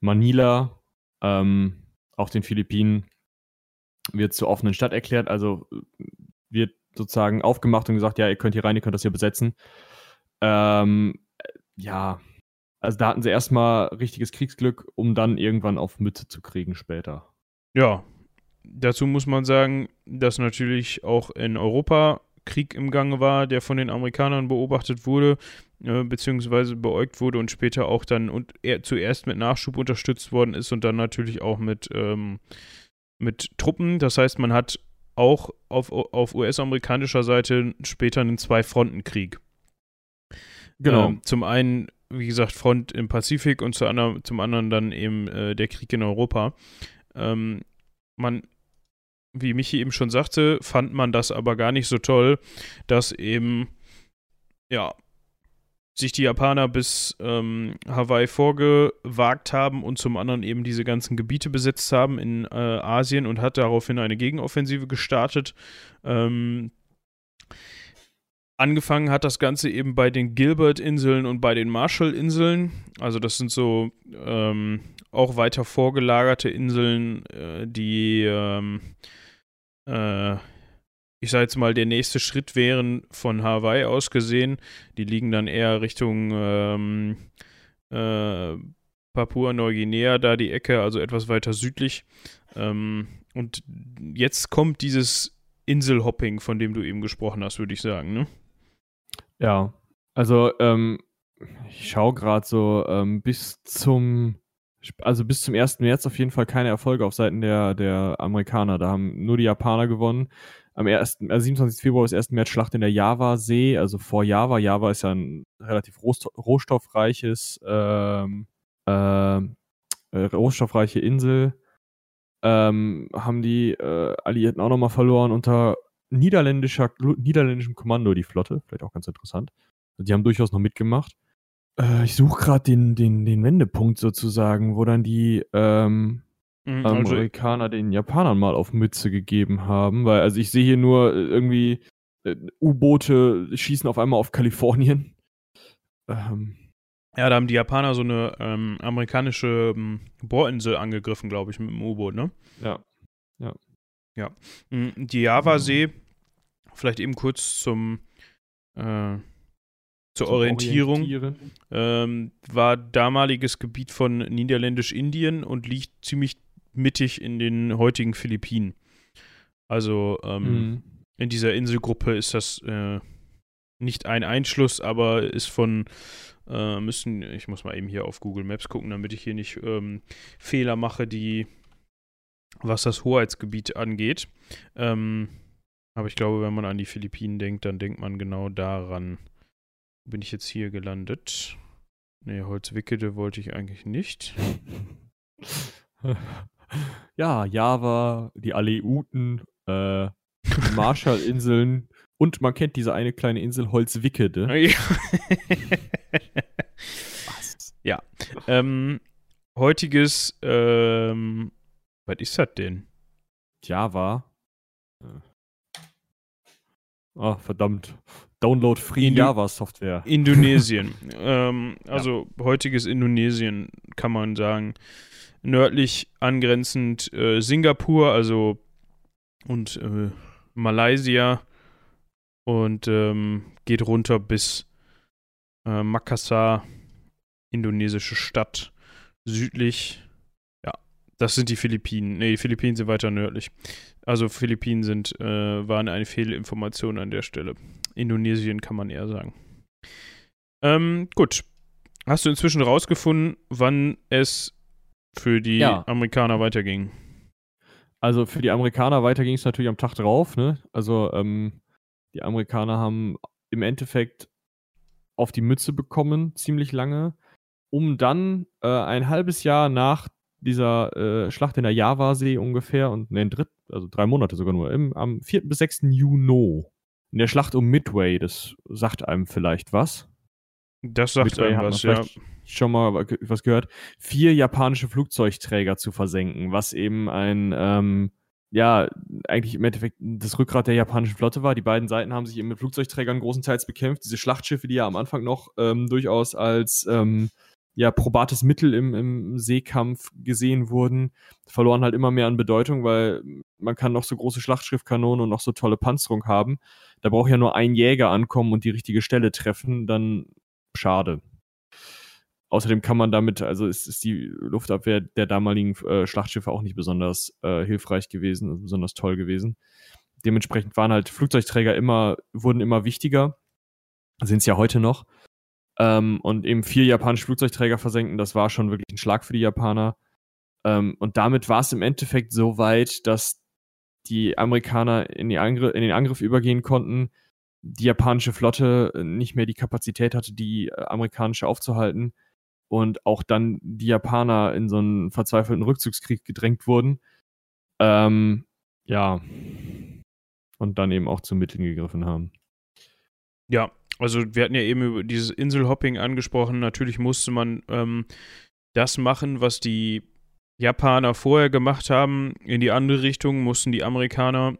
Manila, ähm, auch den Philippinen, wird zur offenen Stadt erklärt. Also wird sozusagen aufgemacht und gesagt, ja, ihr könnt hier rein, ihr könnt das hier besetzen. Ähm, ja, also da hatten sie erstmal richtiges Kriegsglück, um dann irgendwann auf Mütze zu kriegen später. Ja, dazu muss man sagen, dass natürlich auch in Europa Krieg im Gange war, der von den Amerikanern beobachtet wurde, äh, beziehungsweise beäugt wurde und später auch dann und er, zuerst mit Nachschub unterstützt worden ist und dann natürlich auch mit, ähm, mit Truppen. Das heißt, man hat auch auf, auf US-amerikanischer Seite später einen Zwei-Fronten-Krieg. Genau. Ähm, zum einen, wie gesagt, Front im Pazifik und zu anderen, zum anderen dann eben äh, der Krieg in Europa. Ähm, man wie Michi eben schon sagte, fand man das aber gar nicht so toll, dass eben, ja, sich die Japaner bis ähm, Hawaii vorgewagt haben und zum anderen eben diese ganzen Gebiete besetzt haben in äh, Asien und hat daraufhin eine Gegenoffensive gestartet. Ähm, angefangen hat das Ganze eben bei den Gilbert-Inseln und bei den Marshall-Inseln. Also das sind so ähm, auch weiter vorgelagerte Inseln, äh, die ähm, äh, ich sage jetzt mal, der nächste Schritt wären von Hawaii aus gesehen. Die liegen dann eher Richtung ähm, äh, Papua-Neuguinea, da die Ecke, also etwas weiter südlich. Ähm, und jetzt kommt dieses Inselhopping, von dem du eben gesprochen hast, würde ich sagen, ne? Ja, also ähm, ich schaue gerade so ähm, bis zum also bis zum 1. März auf jeden Fall keine Erfolge auf Seiten der, der Amerikaner. Da haben nur die Japaner gewonnen. Am 1., also 27. Februar ist 1. März Schlacht in der Java-See, also vor Java. Java ist ja ein relativ rohstoffreiches, ähm, äh, rohstoffreiche Insel. Ähm, haben die äh, Alliierten auch nochmal verloren unter niederländischer, niederländischem Kommando, die Flotte. Vielleicht auch ganz interessant. Die haben durchaus noch mitgemacht. Äh, ich suche gerade den, den, den Wendepunkt sozusagen, wo dann die ähm, mhm, also Amerikaner den Japanern mal auf Mütze gegeben haben, weil also ich sehe hier nur äh, irgendwie äh, U-Boote schießen auf einmal auf Kalifornien. Ähm. Ja, da haben die Japaner so eine ähm, amerikanische ähm, Bohrinsel angegriffen, glaube ich, mit dem U-Boot, ne? Ja. Ja. Ja. Mm, die Javasee, vielleicht eben kurz zum äh, zur Orientierung. Ähm, war damaliges Gebiet von Niederländisch-Indien und liegt ziemlich mittig in den heutigen Philippinen. Also ähm, mhm. in dieser Inselgruppe ist das äh, nicht ein Einschluss, aber ist von äh, müssen, ich muss mal eben hier auf Google Maps gucken, damit ich hier nicht ähm, Fehler mache, die was das Hoheitsgebiet angeht. Ähm, aber ich glaube, wenn man an die Philippinen denkt, dann denkt man genau daran bin ich jetzt hier gelandet? Ne, Holzwickede wollte ich eigentlich nicht. ja, Java, die Aleuten, äh, Marshallinseln und man kennt diese eine kleine Insel Holzwickede. Ja. Was? Ja. Ähm, heutiges, ähm, was ist das denn? Java. Oh, verdammt. Download Free Indu Java Software. Indonesien. ähm, also ja. heutiges Indonesien kann man sagen. Nördlich angrenzend äh, Singapur, also und äh, Malaysia und ähm, geht runter bis äh, Makassar, indonesische Stadt. Südlich, ja, das sind die Philippinen. Ne, die Philippinen sind weiter nördlich. Also Philippinen sind, äh, waren eine Fehlinformation an der Stelle. Indonesien kann man eher sagen. Ähm, gut. Hast du inzwischen rausgefunden, wann es für die ja. Amerikaner weiterging? Also für die Amerikaner weiter ging es natürlich am Tag drauf. Ne? Also ähm, die Amerikaner haben im Endeffekt auf die Mütze bekommen, ziemlich lange, um dann äh, ein halbes Jahr nach dieser äh, Schlacht in der Javasee ungefähr und ne, dritt, also drei Monate sogar nur, im, am 4. bis 6. Juni in der Schlacht um Midway, das sagt einem vielleicht was. Das sagt Midway einem was, ja. Schon mal was gehört, vier japanische Flugzeugträger zu versenken, was eben ein ähm, ja, eigentlich im Endeffekt das Rückgrat der japanischen Flotte war. Die beiden Seiten haben sich eben mit Flugzeugträgern großenteils bekämpft. Diese Schlachtschiffe, die ja am Anfang noch ähm, durchaus als ähm, ja, probates Mittel im, im Seekampf gesehen wurden, verloren halt immer mehr an Bedeutung, weil man kann noch so große Schlachtschiffkanonen und noch so tolle Panzerung haben. Da braucht ja nur ein Jäger ankommen und die richtige Stelle treffen, dann schade. Außerdem kann man damit, also ist, ist die Luftabwehr der damaligen äh, Schlachtschiffe auch nicht besonders äh, hilfreich gewesen, besonders toll gewesen. Dementsprechend waren halt Flugzeugträger immer, wurden immer wichtiger, sind es ja heute noch. Ähm, und eben vier japanische Flugzeugträger versenken, das war schon wirklich ein Schlag für die Japaner. Ähm, und damit war es im Endeffekt so weit, dass die Amerikaner in, die Angr in den Angriff übergehen konnten, die japanische Flotte nicht mehr die Kapazität hatte, die äh, amerikanische aufzuhalten und auch dann die Japaner in so einen verzweifelten Rückzugskrieg gedrängt wurden. Ähm, ja. Und dann eben auch zu Mitteln gegriffen haben. Ja, also wir hatten ja eben über dieses Inselhopping angesprochen. Natürlich musste man ähm, das machen, was die Japaner vorher gemacht haben. In die andere Richtung mussten die Amerikaner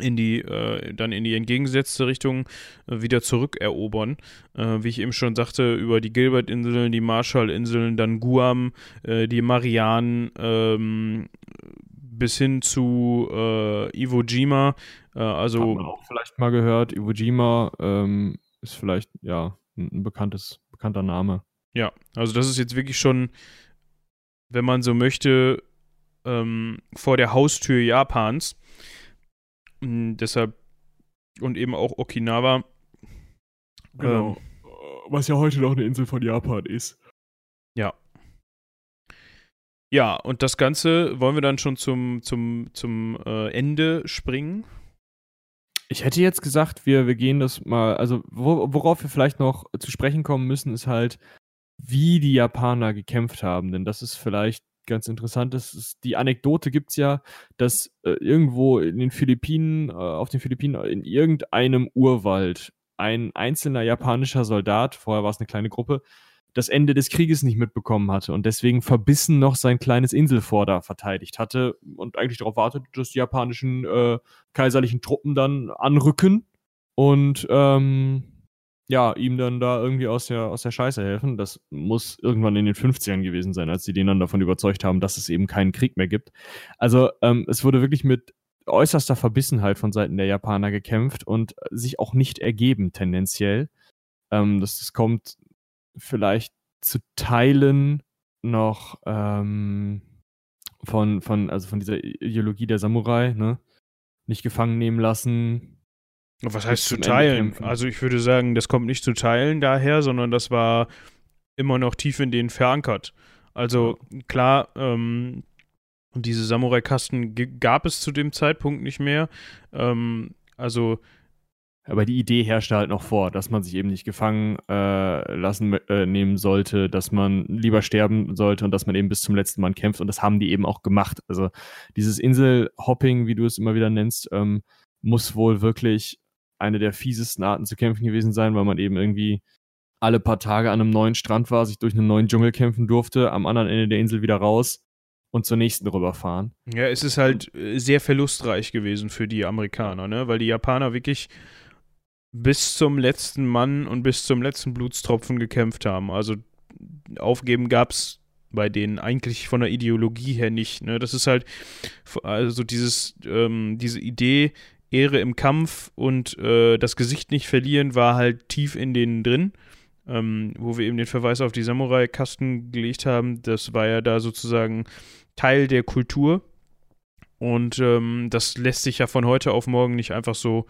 in die, äh, dann in die entgegengesetzte Richtung äh, wieder zurückerobern. Äh, wie ich eben schon sagte, über die Gilbert-Inseln, die Marshall-Inseln, dann Guam, äh, die Marianen, ähm, bis hin zu äh, Iwo Jima. Äh, also Haben wir auch vielleicht mal gehört, Iwo Jima ähm, ist vielleicht ja ein, ein bekanntes, bekannter Name. Ja, also das ist jetzt wirklich schon, wenn man so möchte, ähm, vor der Haustür Japans. Und deshalb und eben auch Okinawa. Genau. Ähm, Was ja heute noch eine Insel von Japan ist. Ja. Ja, und das Ganze wollen wir dann schon zum, zum, zum äh, Ende springen. Ich hätte jetzt gesagt, wir, wir gehen das mal, also wo, worauf wir vielleicht noch zu sprechen kommen müssen, ist halt, wie die Japaner gekämpft haben. Denn das ist vielleicht ganz interessant. Das ist, die Anekdote gibt es ja, dass äh, irgendwo in den Philippinen, äh, auf den Philippinen, in irgendeinem Urwald ein einzelner japanischer Soldat, vorher war es eine kleine Gruppe, das Ende des Krieges nicht mitbekommen hatte und deswegen verbissen noch sein kleines Inselfort da verteidigt hatte und eigentlich darauf wartete, dass die japanischen äh, kaiserlichen Truppen dann anrücken und ähm, ja, ihm dann da irgendwie aus der, aus der Scheiße helfen. Das muss irgendwann in den 50ern gewesen sein, als sie den dann davon überzeugt haben, dass es eben keinen Krieg mehr gibt. Also ähm, es wurde wirklich mit äußerster Verbissenheit von Seiten der Japaner gekämpft und sich auch nicht ergeben tendenziell. Ähm, das, das kommt vielleicht zu Teilen noch ähm, von, von, also von dieser Ideologie der Samurai, ne? Nicht gefangen nehmen lassen, was heißt zu teilen? Also ich würde sagen, das kommt nicht zu teilen daher, sondern das war immer noch tief in denen verankert. Also klar, ähm, diese Samurai-Kasten gab es zu dem Zeitpunkt nicht mehr. Ähm, also aber die Idee herrschte halt noch vor, dass man sich eben nicht gefangen äh, lassen äh, nehmen sollte, dass man lieber sterben sollte und dass man eben bis zum letzten Mann kämpft. Und das haben die eben auch gemacht. Also dieses Inselhopping, wie du es immer wieder nennst, ähm, muss wohl wirklich eine der fiesesten Arten zu kämpfen gewesen sein, weil man eben irgendwie alle paar Tage an einem neuen Strand war, sich durch einen neuen Dschungel kämpfen durfte, am anderen Ende der Insel wieder raus und zur nächsten rüberfahren. Ja, es ist halt äh, sehr verlustreich gewesen für die Amerikaner, ne? Weil die Japaner wirklich bis zum letzten Mann und bis zum letzten Blutstropfen gekämpft haben. Also aufgeben gab es bei denen eigentlich von der Ideologie her nicht. Ne? Das ist halt also dieses, ähm, diese Idee, Ehre im Kampf und äh, das Gesicht nicht verlieren, war halt tief in denen drin. Ähm, wo wir eben den Verweis auf die Samurai-Kasten gelegt haben, das war ja da sozusagen Teil der Kultur. Und ähm, das lässt sich ja von heute auf morgen nicht einfach so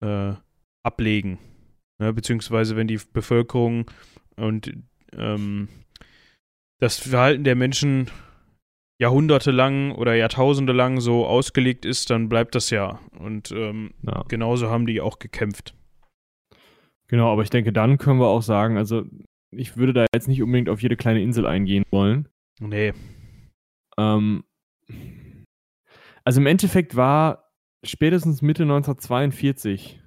äh, ablegen. Ne? Beziehungsweise wenn die Bevölkerung und ähm, das Verhalten der Menschen jahrhundertelang oder Jahrtausende lang so ausgelegt ist, dann bleibt das ja. Und ähm, ja. genauso haben die auch gekämpft. Genau, aber ich denke, dann können wir auch sagen, also ich würde da jetzt nicht unbedingt auf jede kleine Insel eingehen wollen. Nee. Ähm, also im Endeffekt war spätestens Mitte 1942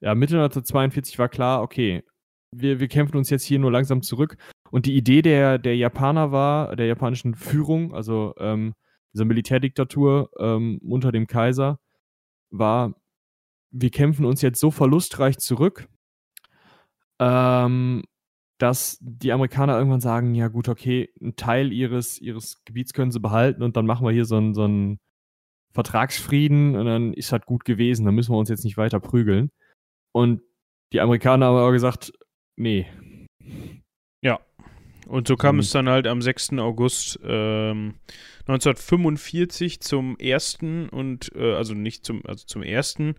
ja, Mitte 1942 war klar, okay, wir, wir kämpfen uns jetzt hier nur langsam zurück. Und die Idee der, der Japaner war, der japanischen Führung, also ähm, dieser Militärdiktatur ähm, unter dem Kaiser, war, wir kämpfen uns jetzt so verlustreich zurück, ähm, dass die Amerikaner irgendwann sagen, ja gut, okay, einen Teil ihres, ihres Gebiets können sie behalten und dann machen wir hier so einen, so einen Vertragsfrieden und dann ist halt gut gewesen, dann müssen wir uns jetzt nicht weiter prügeln. Und die Amerikaner haben aber gesagt, nee. Ja. Und so kam mhm. es dann halt am 6. August ähm, 1945 zum ersten und äh, also nicht zum, also zum ersten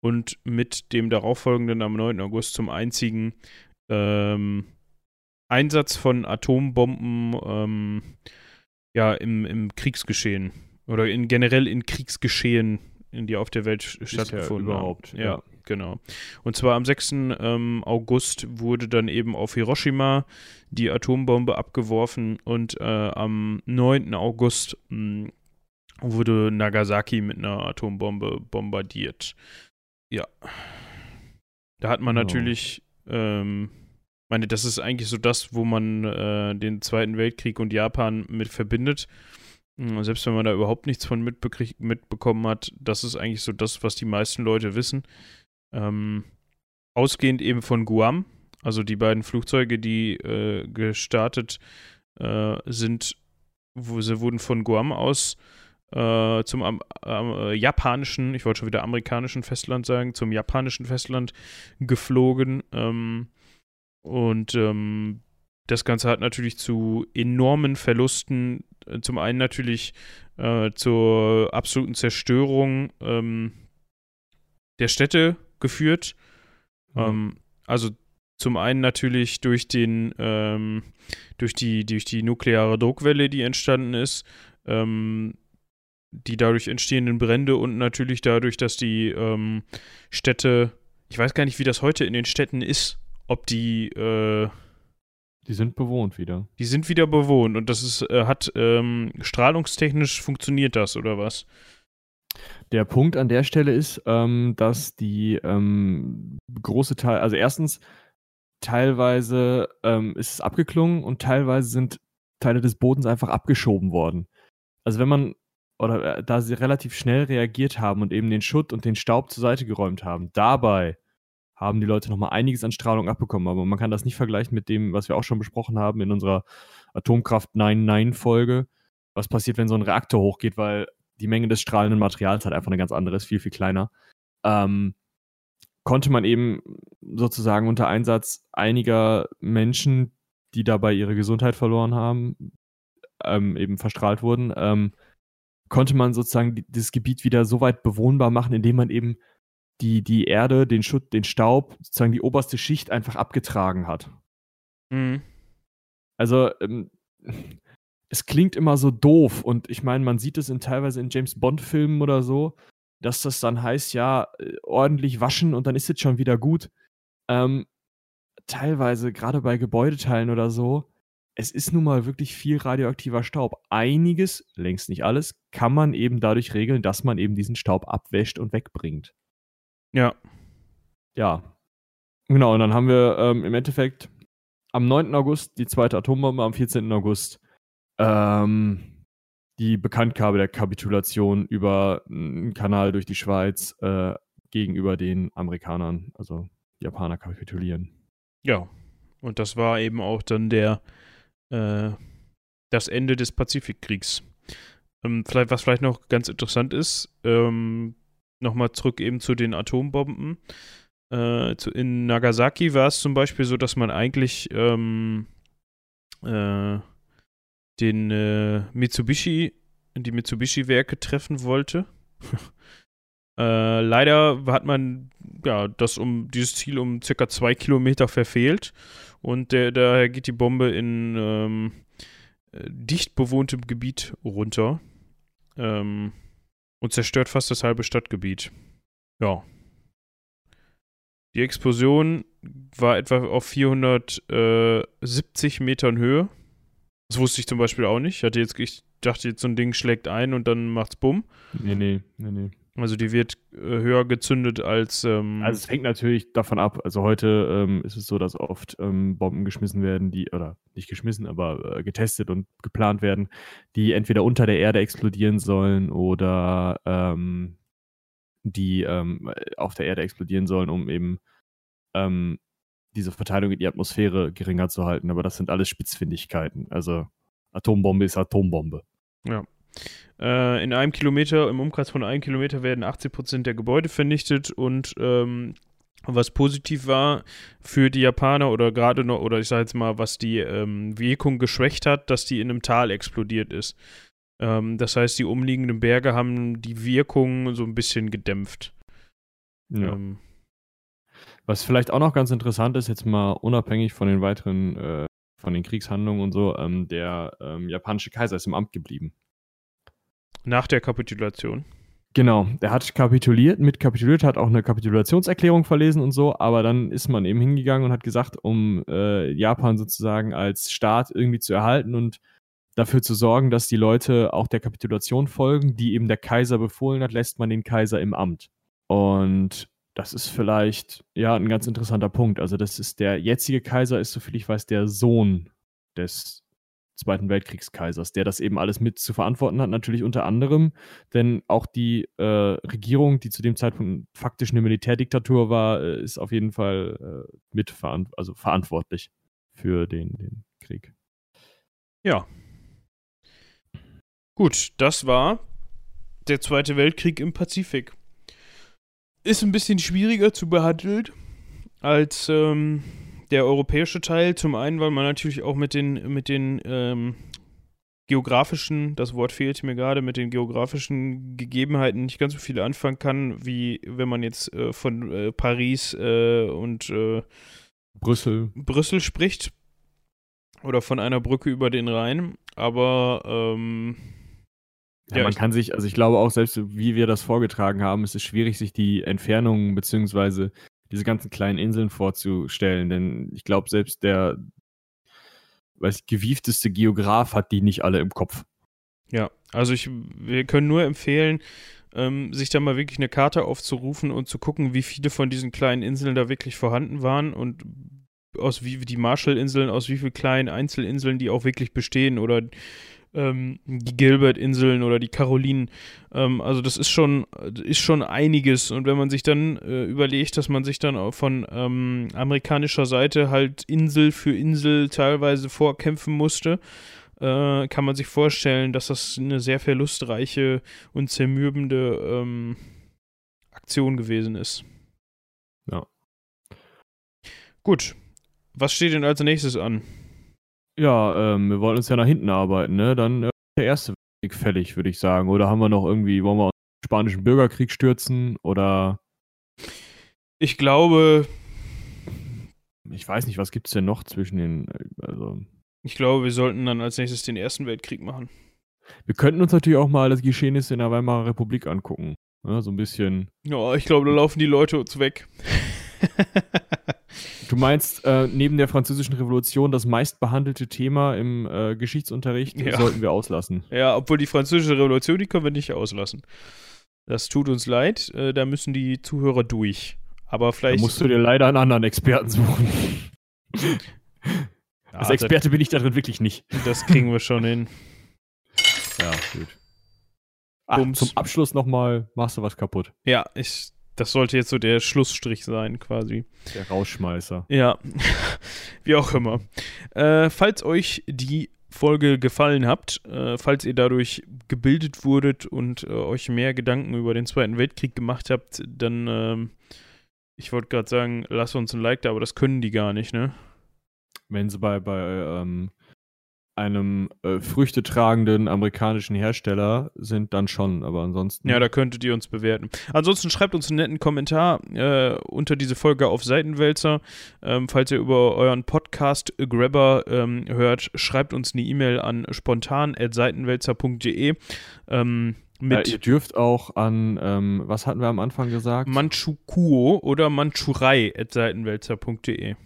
und mit dem darauffolgenden am 9. August zum einzigen ähm, Einsatz von Atombomben ähm, ja, im, im Kriegsgeschehen oder in, generell in Kriegsgeschehen, in die auf der Welt stattgefunden ja überhaupt, haben. Ja. ja. Genau. Und zwar am 6. Ähm, August wurde dann eben auf Hiroshima die Atombombe abgeworfen und äh, am 9. August mh, hm, wurde Nagasaki mit einer Atombombe bombardiert. Ja. Da hat man oh. natürlich, ähm, meine, das ist eigentlich so das, wo man äh, den Zweiten Weltkrieg und Japan mit verbindet. Hm, selbst wenn man da überhaupt nichts von mitbekommen hat, das ist eigentlich so das, was die meisten Leute wissen. Ähm, ausgehend eben von Guam, also die beiden Flugzeuge, die äh, gestartet äh, sind, wo sie wurden von Guam aus äh, zum am, äh, japanischen, ich wollte schon wieder amerikanischen Festland sagen, zum japanischen Festland geflogen. Ähm, und ähm, das Ganze hat natürlich zu enormen Verlusten, äh, zum einen natürlich äh, zur absoluten Zerstörung ähm, der Städte geführt. Mhm. Ähm, also zum einen natürlich durch den, ähm, durch die, durch die nukleare Druckwelle, die entstanden ist, ähm, die dadurch entstehenden Brände und natürlich dadurch, dass die ähm, Städte, ich weiß gar nicht, wie das heute in den Städten ist, ob die, äh, die sind bewohnt wieder. Die sind wieder bewohnt und das ist, äh, hat ähm, strahlungstechnisch funktioniert das oder was? Der Punkt an der Stelle ist, ähm, dass die ähm, große Teil, also erstens, teilweise ähm, ist es abgeklungen und teilweise sind Teile des Bodens einfach abgeschoben worden. Also wenn man, oder äh, da sie relativ schnell reagiert haben und eben den Schutt und den Staub zur Seite geräumt haben, dabei haben die Leute nochmal einiges an Strahlung abbekommen. Aber man kann das nicht vergleichen mit dem, was wir auch schon besprochen haben in unserer Atomkraft 9-9-Folge. Was passiert, wenn so ein Reaktor hochgeht, weil die Menge des strahlenden Materials halt einfach eine ganz andere ist, viel, viel kleiner. Ähm, konnte man eben sozusagen unter Einsatz einiger Menschen, die dabei ihre Gesundheit verloren haben, ähm, eben verstrahlt wurden, ähm, konnte man sozusagen dieses Gebiet wieder so weit bewohnbar machen, indem man eben die, die Erde, den Schutt, den Staub, sozusagen die oberste Schicht einfach abgetragen hat. Mhm. Also, ähm, es klingt immer so doof und ich meine, man sieht es in, teilweise in James Bond-Filmen oder so, dass das dann heißt, ja, äh, ordentlich waschen und dann ist es schon wieder gut. Ähm, teilweise, gerade bei Gebäudeteilen oder so, es ist nun mal wirklich viel radioaktiver Staub. Einiges, längst nicht alles, kann man eben dadurch regeln, dass man eben diesen Staub abwäscht und wegbringt. Ja. Ja. Genau, und dann haben wir ähm, im Endeffekt am 9. August die zweite Atombombe, am 14. August ähm, die Bekanntgabe der Kapitulation über einen Kanal durch die Schweiz äh, gegenüber den Amerikanern, also Japaner kapitulieren. Ja, und das war eben auch dann der äh, das Ende des Pazifikkriegs. Ähm, vielleicht, was vielleicht noch ganz interessant ist, ähm, nochmal zurück eben zu den Atombomben. Äh, zu, in Nagasaki war es zum Beispiel so, dass man eigentlich ähm, äh, den äh, Mitsubishi, die Mitsubishi-Werke treffen wollte. äh, leider hat man ja das um dieses Ziel um circa zwei Kilometer verfehlt und der, daher geht die Bombe in ähm, äh, dicht bewohntem Gebiet runter ähm, und zerstört fast das halbe Stadtgebiet. Ja. Die Explosion war etwa auf 470 Metern Höhe. Das wusste ich zum Beispiel auch nicht. Ich, hatte jetzt, ich dachte jetzt, so ein Ding schlägt ein und dann macht's bumm. Nee, nee, nee, nee. Also die wird äh, höher gezündet als. Ähm also es hängt natürlich davon ab. Also heute ähm, ist es so, dass oft ähm, Bomben geschmissen werden, die, oder nicht geschmissen, aber äh, getestet und geplant werden, die entweder unter der Erde explodieren sollen oder ähm, die ähm, auf der Erde explodieren sollen, um eben ähm, diese Verteilung in die Atmosphäre geringer zu halten. Aber das sind alles Spitzfindigkeiten. Also Atombombe ist Atombombe. Ja. Äh, in einem Kilometer, im Umkreis von einem Kilometer werden 80 Prozent der Gebäude vernichtet und ähm, was positiv war für die Japaner oder gerade noch, oder ich sage jetzt mal, was die ähm, Wirkung geschwächt hat, dass die in einem Tal explodiert ist. Ähm, das heißt, die umliegenden Berge haben die Wirkung so ein bisschen gedämpft. Ja. Ähm, was vielleicht auch noch ganz interessant ist, jetzt mal unabhängig von den weiteren, äh, von den Kriegshandlungen und so, ähm, der ähm, japanische Kaiser ist im Amt geblieben. Nach der Kapitulation. Genau, der hat kapituliert, mit kapituliert, hat auch eine Kapitulationserklärung verlesen und so, aber dann ist man eben hingegangen und hat gesagt, um äh, Japan sozusagen als Staat irgendwie zu erhalten und dafür zu sorgen, dass die Leute auch der Kapitulation folgen, die eben der Kaiser befohlen hat, lässt man den Kaiser im Amt. Und das ist vielleicht ja ein ganz interessanter Punkt. Also, das ist der jetzige Kaiser, ist, soviel ich weiß, der Sohn des Zweiten Weltkriegskaisers, der das eben alles mit zu verantworten hat, natürlich unter anderem, denn auch die äh, Regierung, die zu dem Zeitpunkt faktisch eine Militärdiktatur war, äh, ist auf jeden Fall äh, mit veran also verantwortlich für den, den Krieg. Ja. Gut, das war der Zweite Weltkrieg im Pazifik. Ist ein bisschen schwieriger zu behandeln als ähm, der europäische Teil. Zum einen, weil man natürlich auch mit den, mit den ähm, geografischen, das Wort fehlt mir gerade, mit den geografischen Gegebenheiten nicht ganz so viel anfangen kann, wie wenn man jetzt äh, von äh, Paris äh, und äh, Brüssel. Brüssel spricht. Oder von einer Brücke über den Rhein. Aber ähm, ja, man kann sich, also ich glaube auch, selbst wie wir das vorgetragen haben, ist es schwierig, sich die Entfernungen beziehungsweise diese ganzen kleinen Inseln vorzustellen, denn ich glaube, selbst der weiß, gewiefteste Geograf hat die nicht alle im Kopf. Ja, also ich, wir können nur empfehlen, ähm, sich da mal wirklich eine Karte aufzurufen und zu gucken, wie viele von diesen kleinen Inseln da wirklich vorhanden waren und aus wie die Marshallinseln, aus wie vielen kleinen Einzelinseln die auch wirklich bestehen oder ähm, die Gilbert-Inseln oder die Karolinen. Ähm, also das ist schon, ist schon einiges. Und wenn man sich dann äh, überlegt, dass man sich dann von ähm, amerikanischer Seite halt Insel für Insel teilweise vorkämpfen musste, äh, kann man sich vorstellen, dass das eine sehr verlustreiche und zermürbende ähm, Aktion gewesen ist. Ja. Gut. Was steht denn als nächstes an? Ja, ähm, wir wollen uns ja nach hinten arbeiten, ne? Dann äh, der erste Weg fällig, würde ich sagen. Oder haben wir noch irgendwie, wollen wir den spanischen Bürgerkrieg stürzen? Oder. Ich glaube. Ich weiß nicht, was gibt es denn noch zwischen den. Äh, also. Ich glaube, wir sollten dann als nächstes den Ersten Weltkrieg machen. Wir könnten uns natürlich auch mal das Geschehnis in der Weimarer Republik angucken. Ja, so ein bisschen. Ja, ich glaube, da laufen die Leute uns weg. Du meinst, äh, neben der Französischen Revolution das meistbehandelte Thema im äh, Geschichtsunterricht ja. sollten wir auslassen. Ja, obwohl die Französische Revolution, die können wir nicht auslassen. Das tut uns leid, äh, da müssen die Zuhörer durch. Aber vielleicht. Da musst du dir leider einen anderen Experten suchen. Als Experte bin ich darin wirklich nicht. Das kriegen wir schon hin. Ja, gut. Ach, zum Abschluss nochmal, machst du was kaputt. Ja, ich, das sollte jetzt so der Schlussstrich sein, quasi. Der Rausschmeißer. Ja, wie auch immer. Äh, falls euch die Folge gefallen habt, äh, falls ihr dadurch gebildet wurdet und äh, euch mehr Gedanken über den Zweiten Weltkrieg gemacht habt, dann, ähm, ich wollte gerade sagen, lasst uns ein Like da, aber das können die gar nicht, ne? Wenn sie bei, bei ähm, einem äh, früchtetragenden amerikanischen Hersteller sind, dann schon, aber ansonsten. Ja, da könntet ihr uns bewerten. Ansonsten schreibt uns einen netten Kommentar äh, unter diese Folge auf Seitenwälzer. Ähm, falls ihr über euren Podcast Grabber ähm, hört, schreibt uns eine E-Mail an spontan.seitenwälzer.de. Ähm, mit ja, ihr dürft auch an, ähm, was hatten wir am Anfang gesagt? Manchukuo oder manchurei.seitenwälzer.de.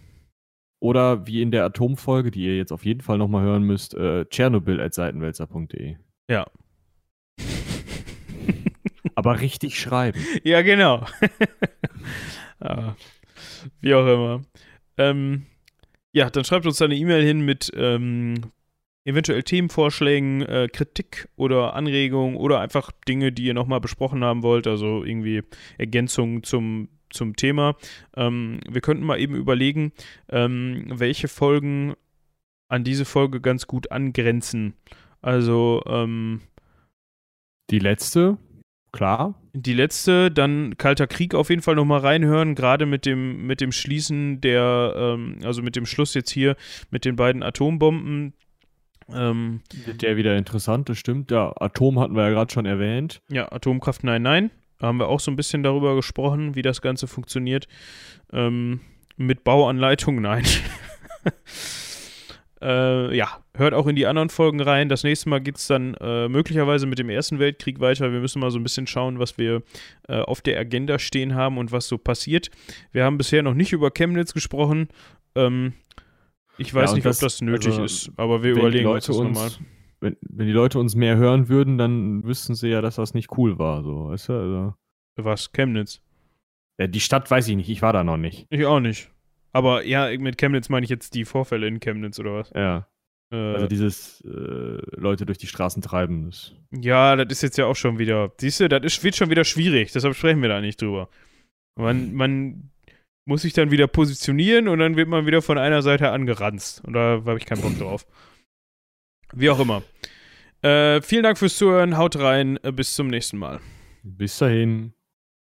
Oder wie in der Atomfolge, die ihr jetzt auf jeden Fall nochmal hören müsst, äh, tschernobyl.seitenwälzer.de. Ja. Aber richtig schreiben. Ja, genau. ah, wie auch immer. Ähm, ja, dann schreibt uns da eine E-Mail hin mit ähm, eventuell Themenvorschlägen, äh, Kritik oder Anregungen oder einfach Dinge, die ihr nochmal besprochen haben wollt, also irgendwie Ergänzungen zum zum Thema. Ähm, wir könnten mal eben überlegen, ähm, welche Folgen an diese Folge ganz gut angrenzen. Also, ähm, die letzte, klar. Die letzte, dann Kalter Krieg auf jeden Fall nochmal reinhören, gerade mit dem, mit dem Schließen der, ähm, also mit dem Schluss jetzt hier mit den beiden Atombomben. Ähm, der wieder interessant, das stimmt. Ja, Atom hatten wir ja gerade schon erwähnt. Ja, Atomkraft, nein, nein haben wir auch so ein bisschen darüber gesprochen, wie das Ganze funktioniert. Ähm, mit Bauanleitung, nein. äh, ja, hört auch in die anderen Folgen rein. Das nächste Mal geht es dann äh, möglicherweise mit dem Ersten Weltkrieg weiter. Wir müssen mal so ein bisschen schauen, was wir äh, auf der Agenda stehen haben und was so passiert. Wir haben bisher noch nicht über Chemnitz gesprochen. Ähm, ich weiß ja, nicht, das, ob das nötig also, ist, aber wir überlegen uns das nochmal wenn, wenn die Leute uns mehr hören würden, dann wüssten sie ja, dass das nicht cool war, so, weißt du? Also. Was? Chemnitz? Ja, die Stadt weiß ich nicht, ich war da noch nicht. Ich auch nicht. Aber ja, mit Chemnitz meine ich jetzt die Vorfälle in Chemnitz oder was? Ja. Äh, also dieses äh, Leute durch die Straßen treiben. Das ja, das ist jetzt ja auch schon wieder. Siehst du, das ist, wird schon wieder schwierig, deshalb sprechen wir da nicht drüber. Man, man muss sich dann wieder positionieren und dann wird man wieder von einer Seite angeranzt. Und da habe ich keinen Bock drauf. Wie auch immer. Äh, vielen Dank fürs Zuhören. Haut rein. Bis zum nächsten Mal. Bis dahin.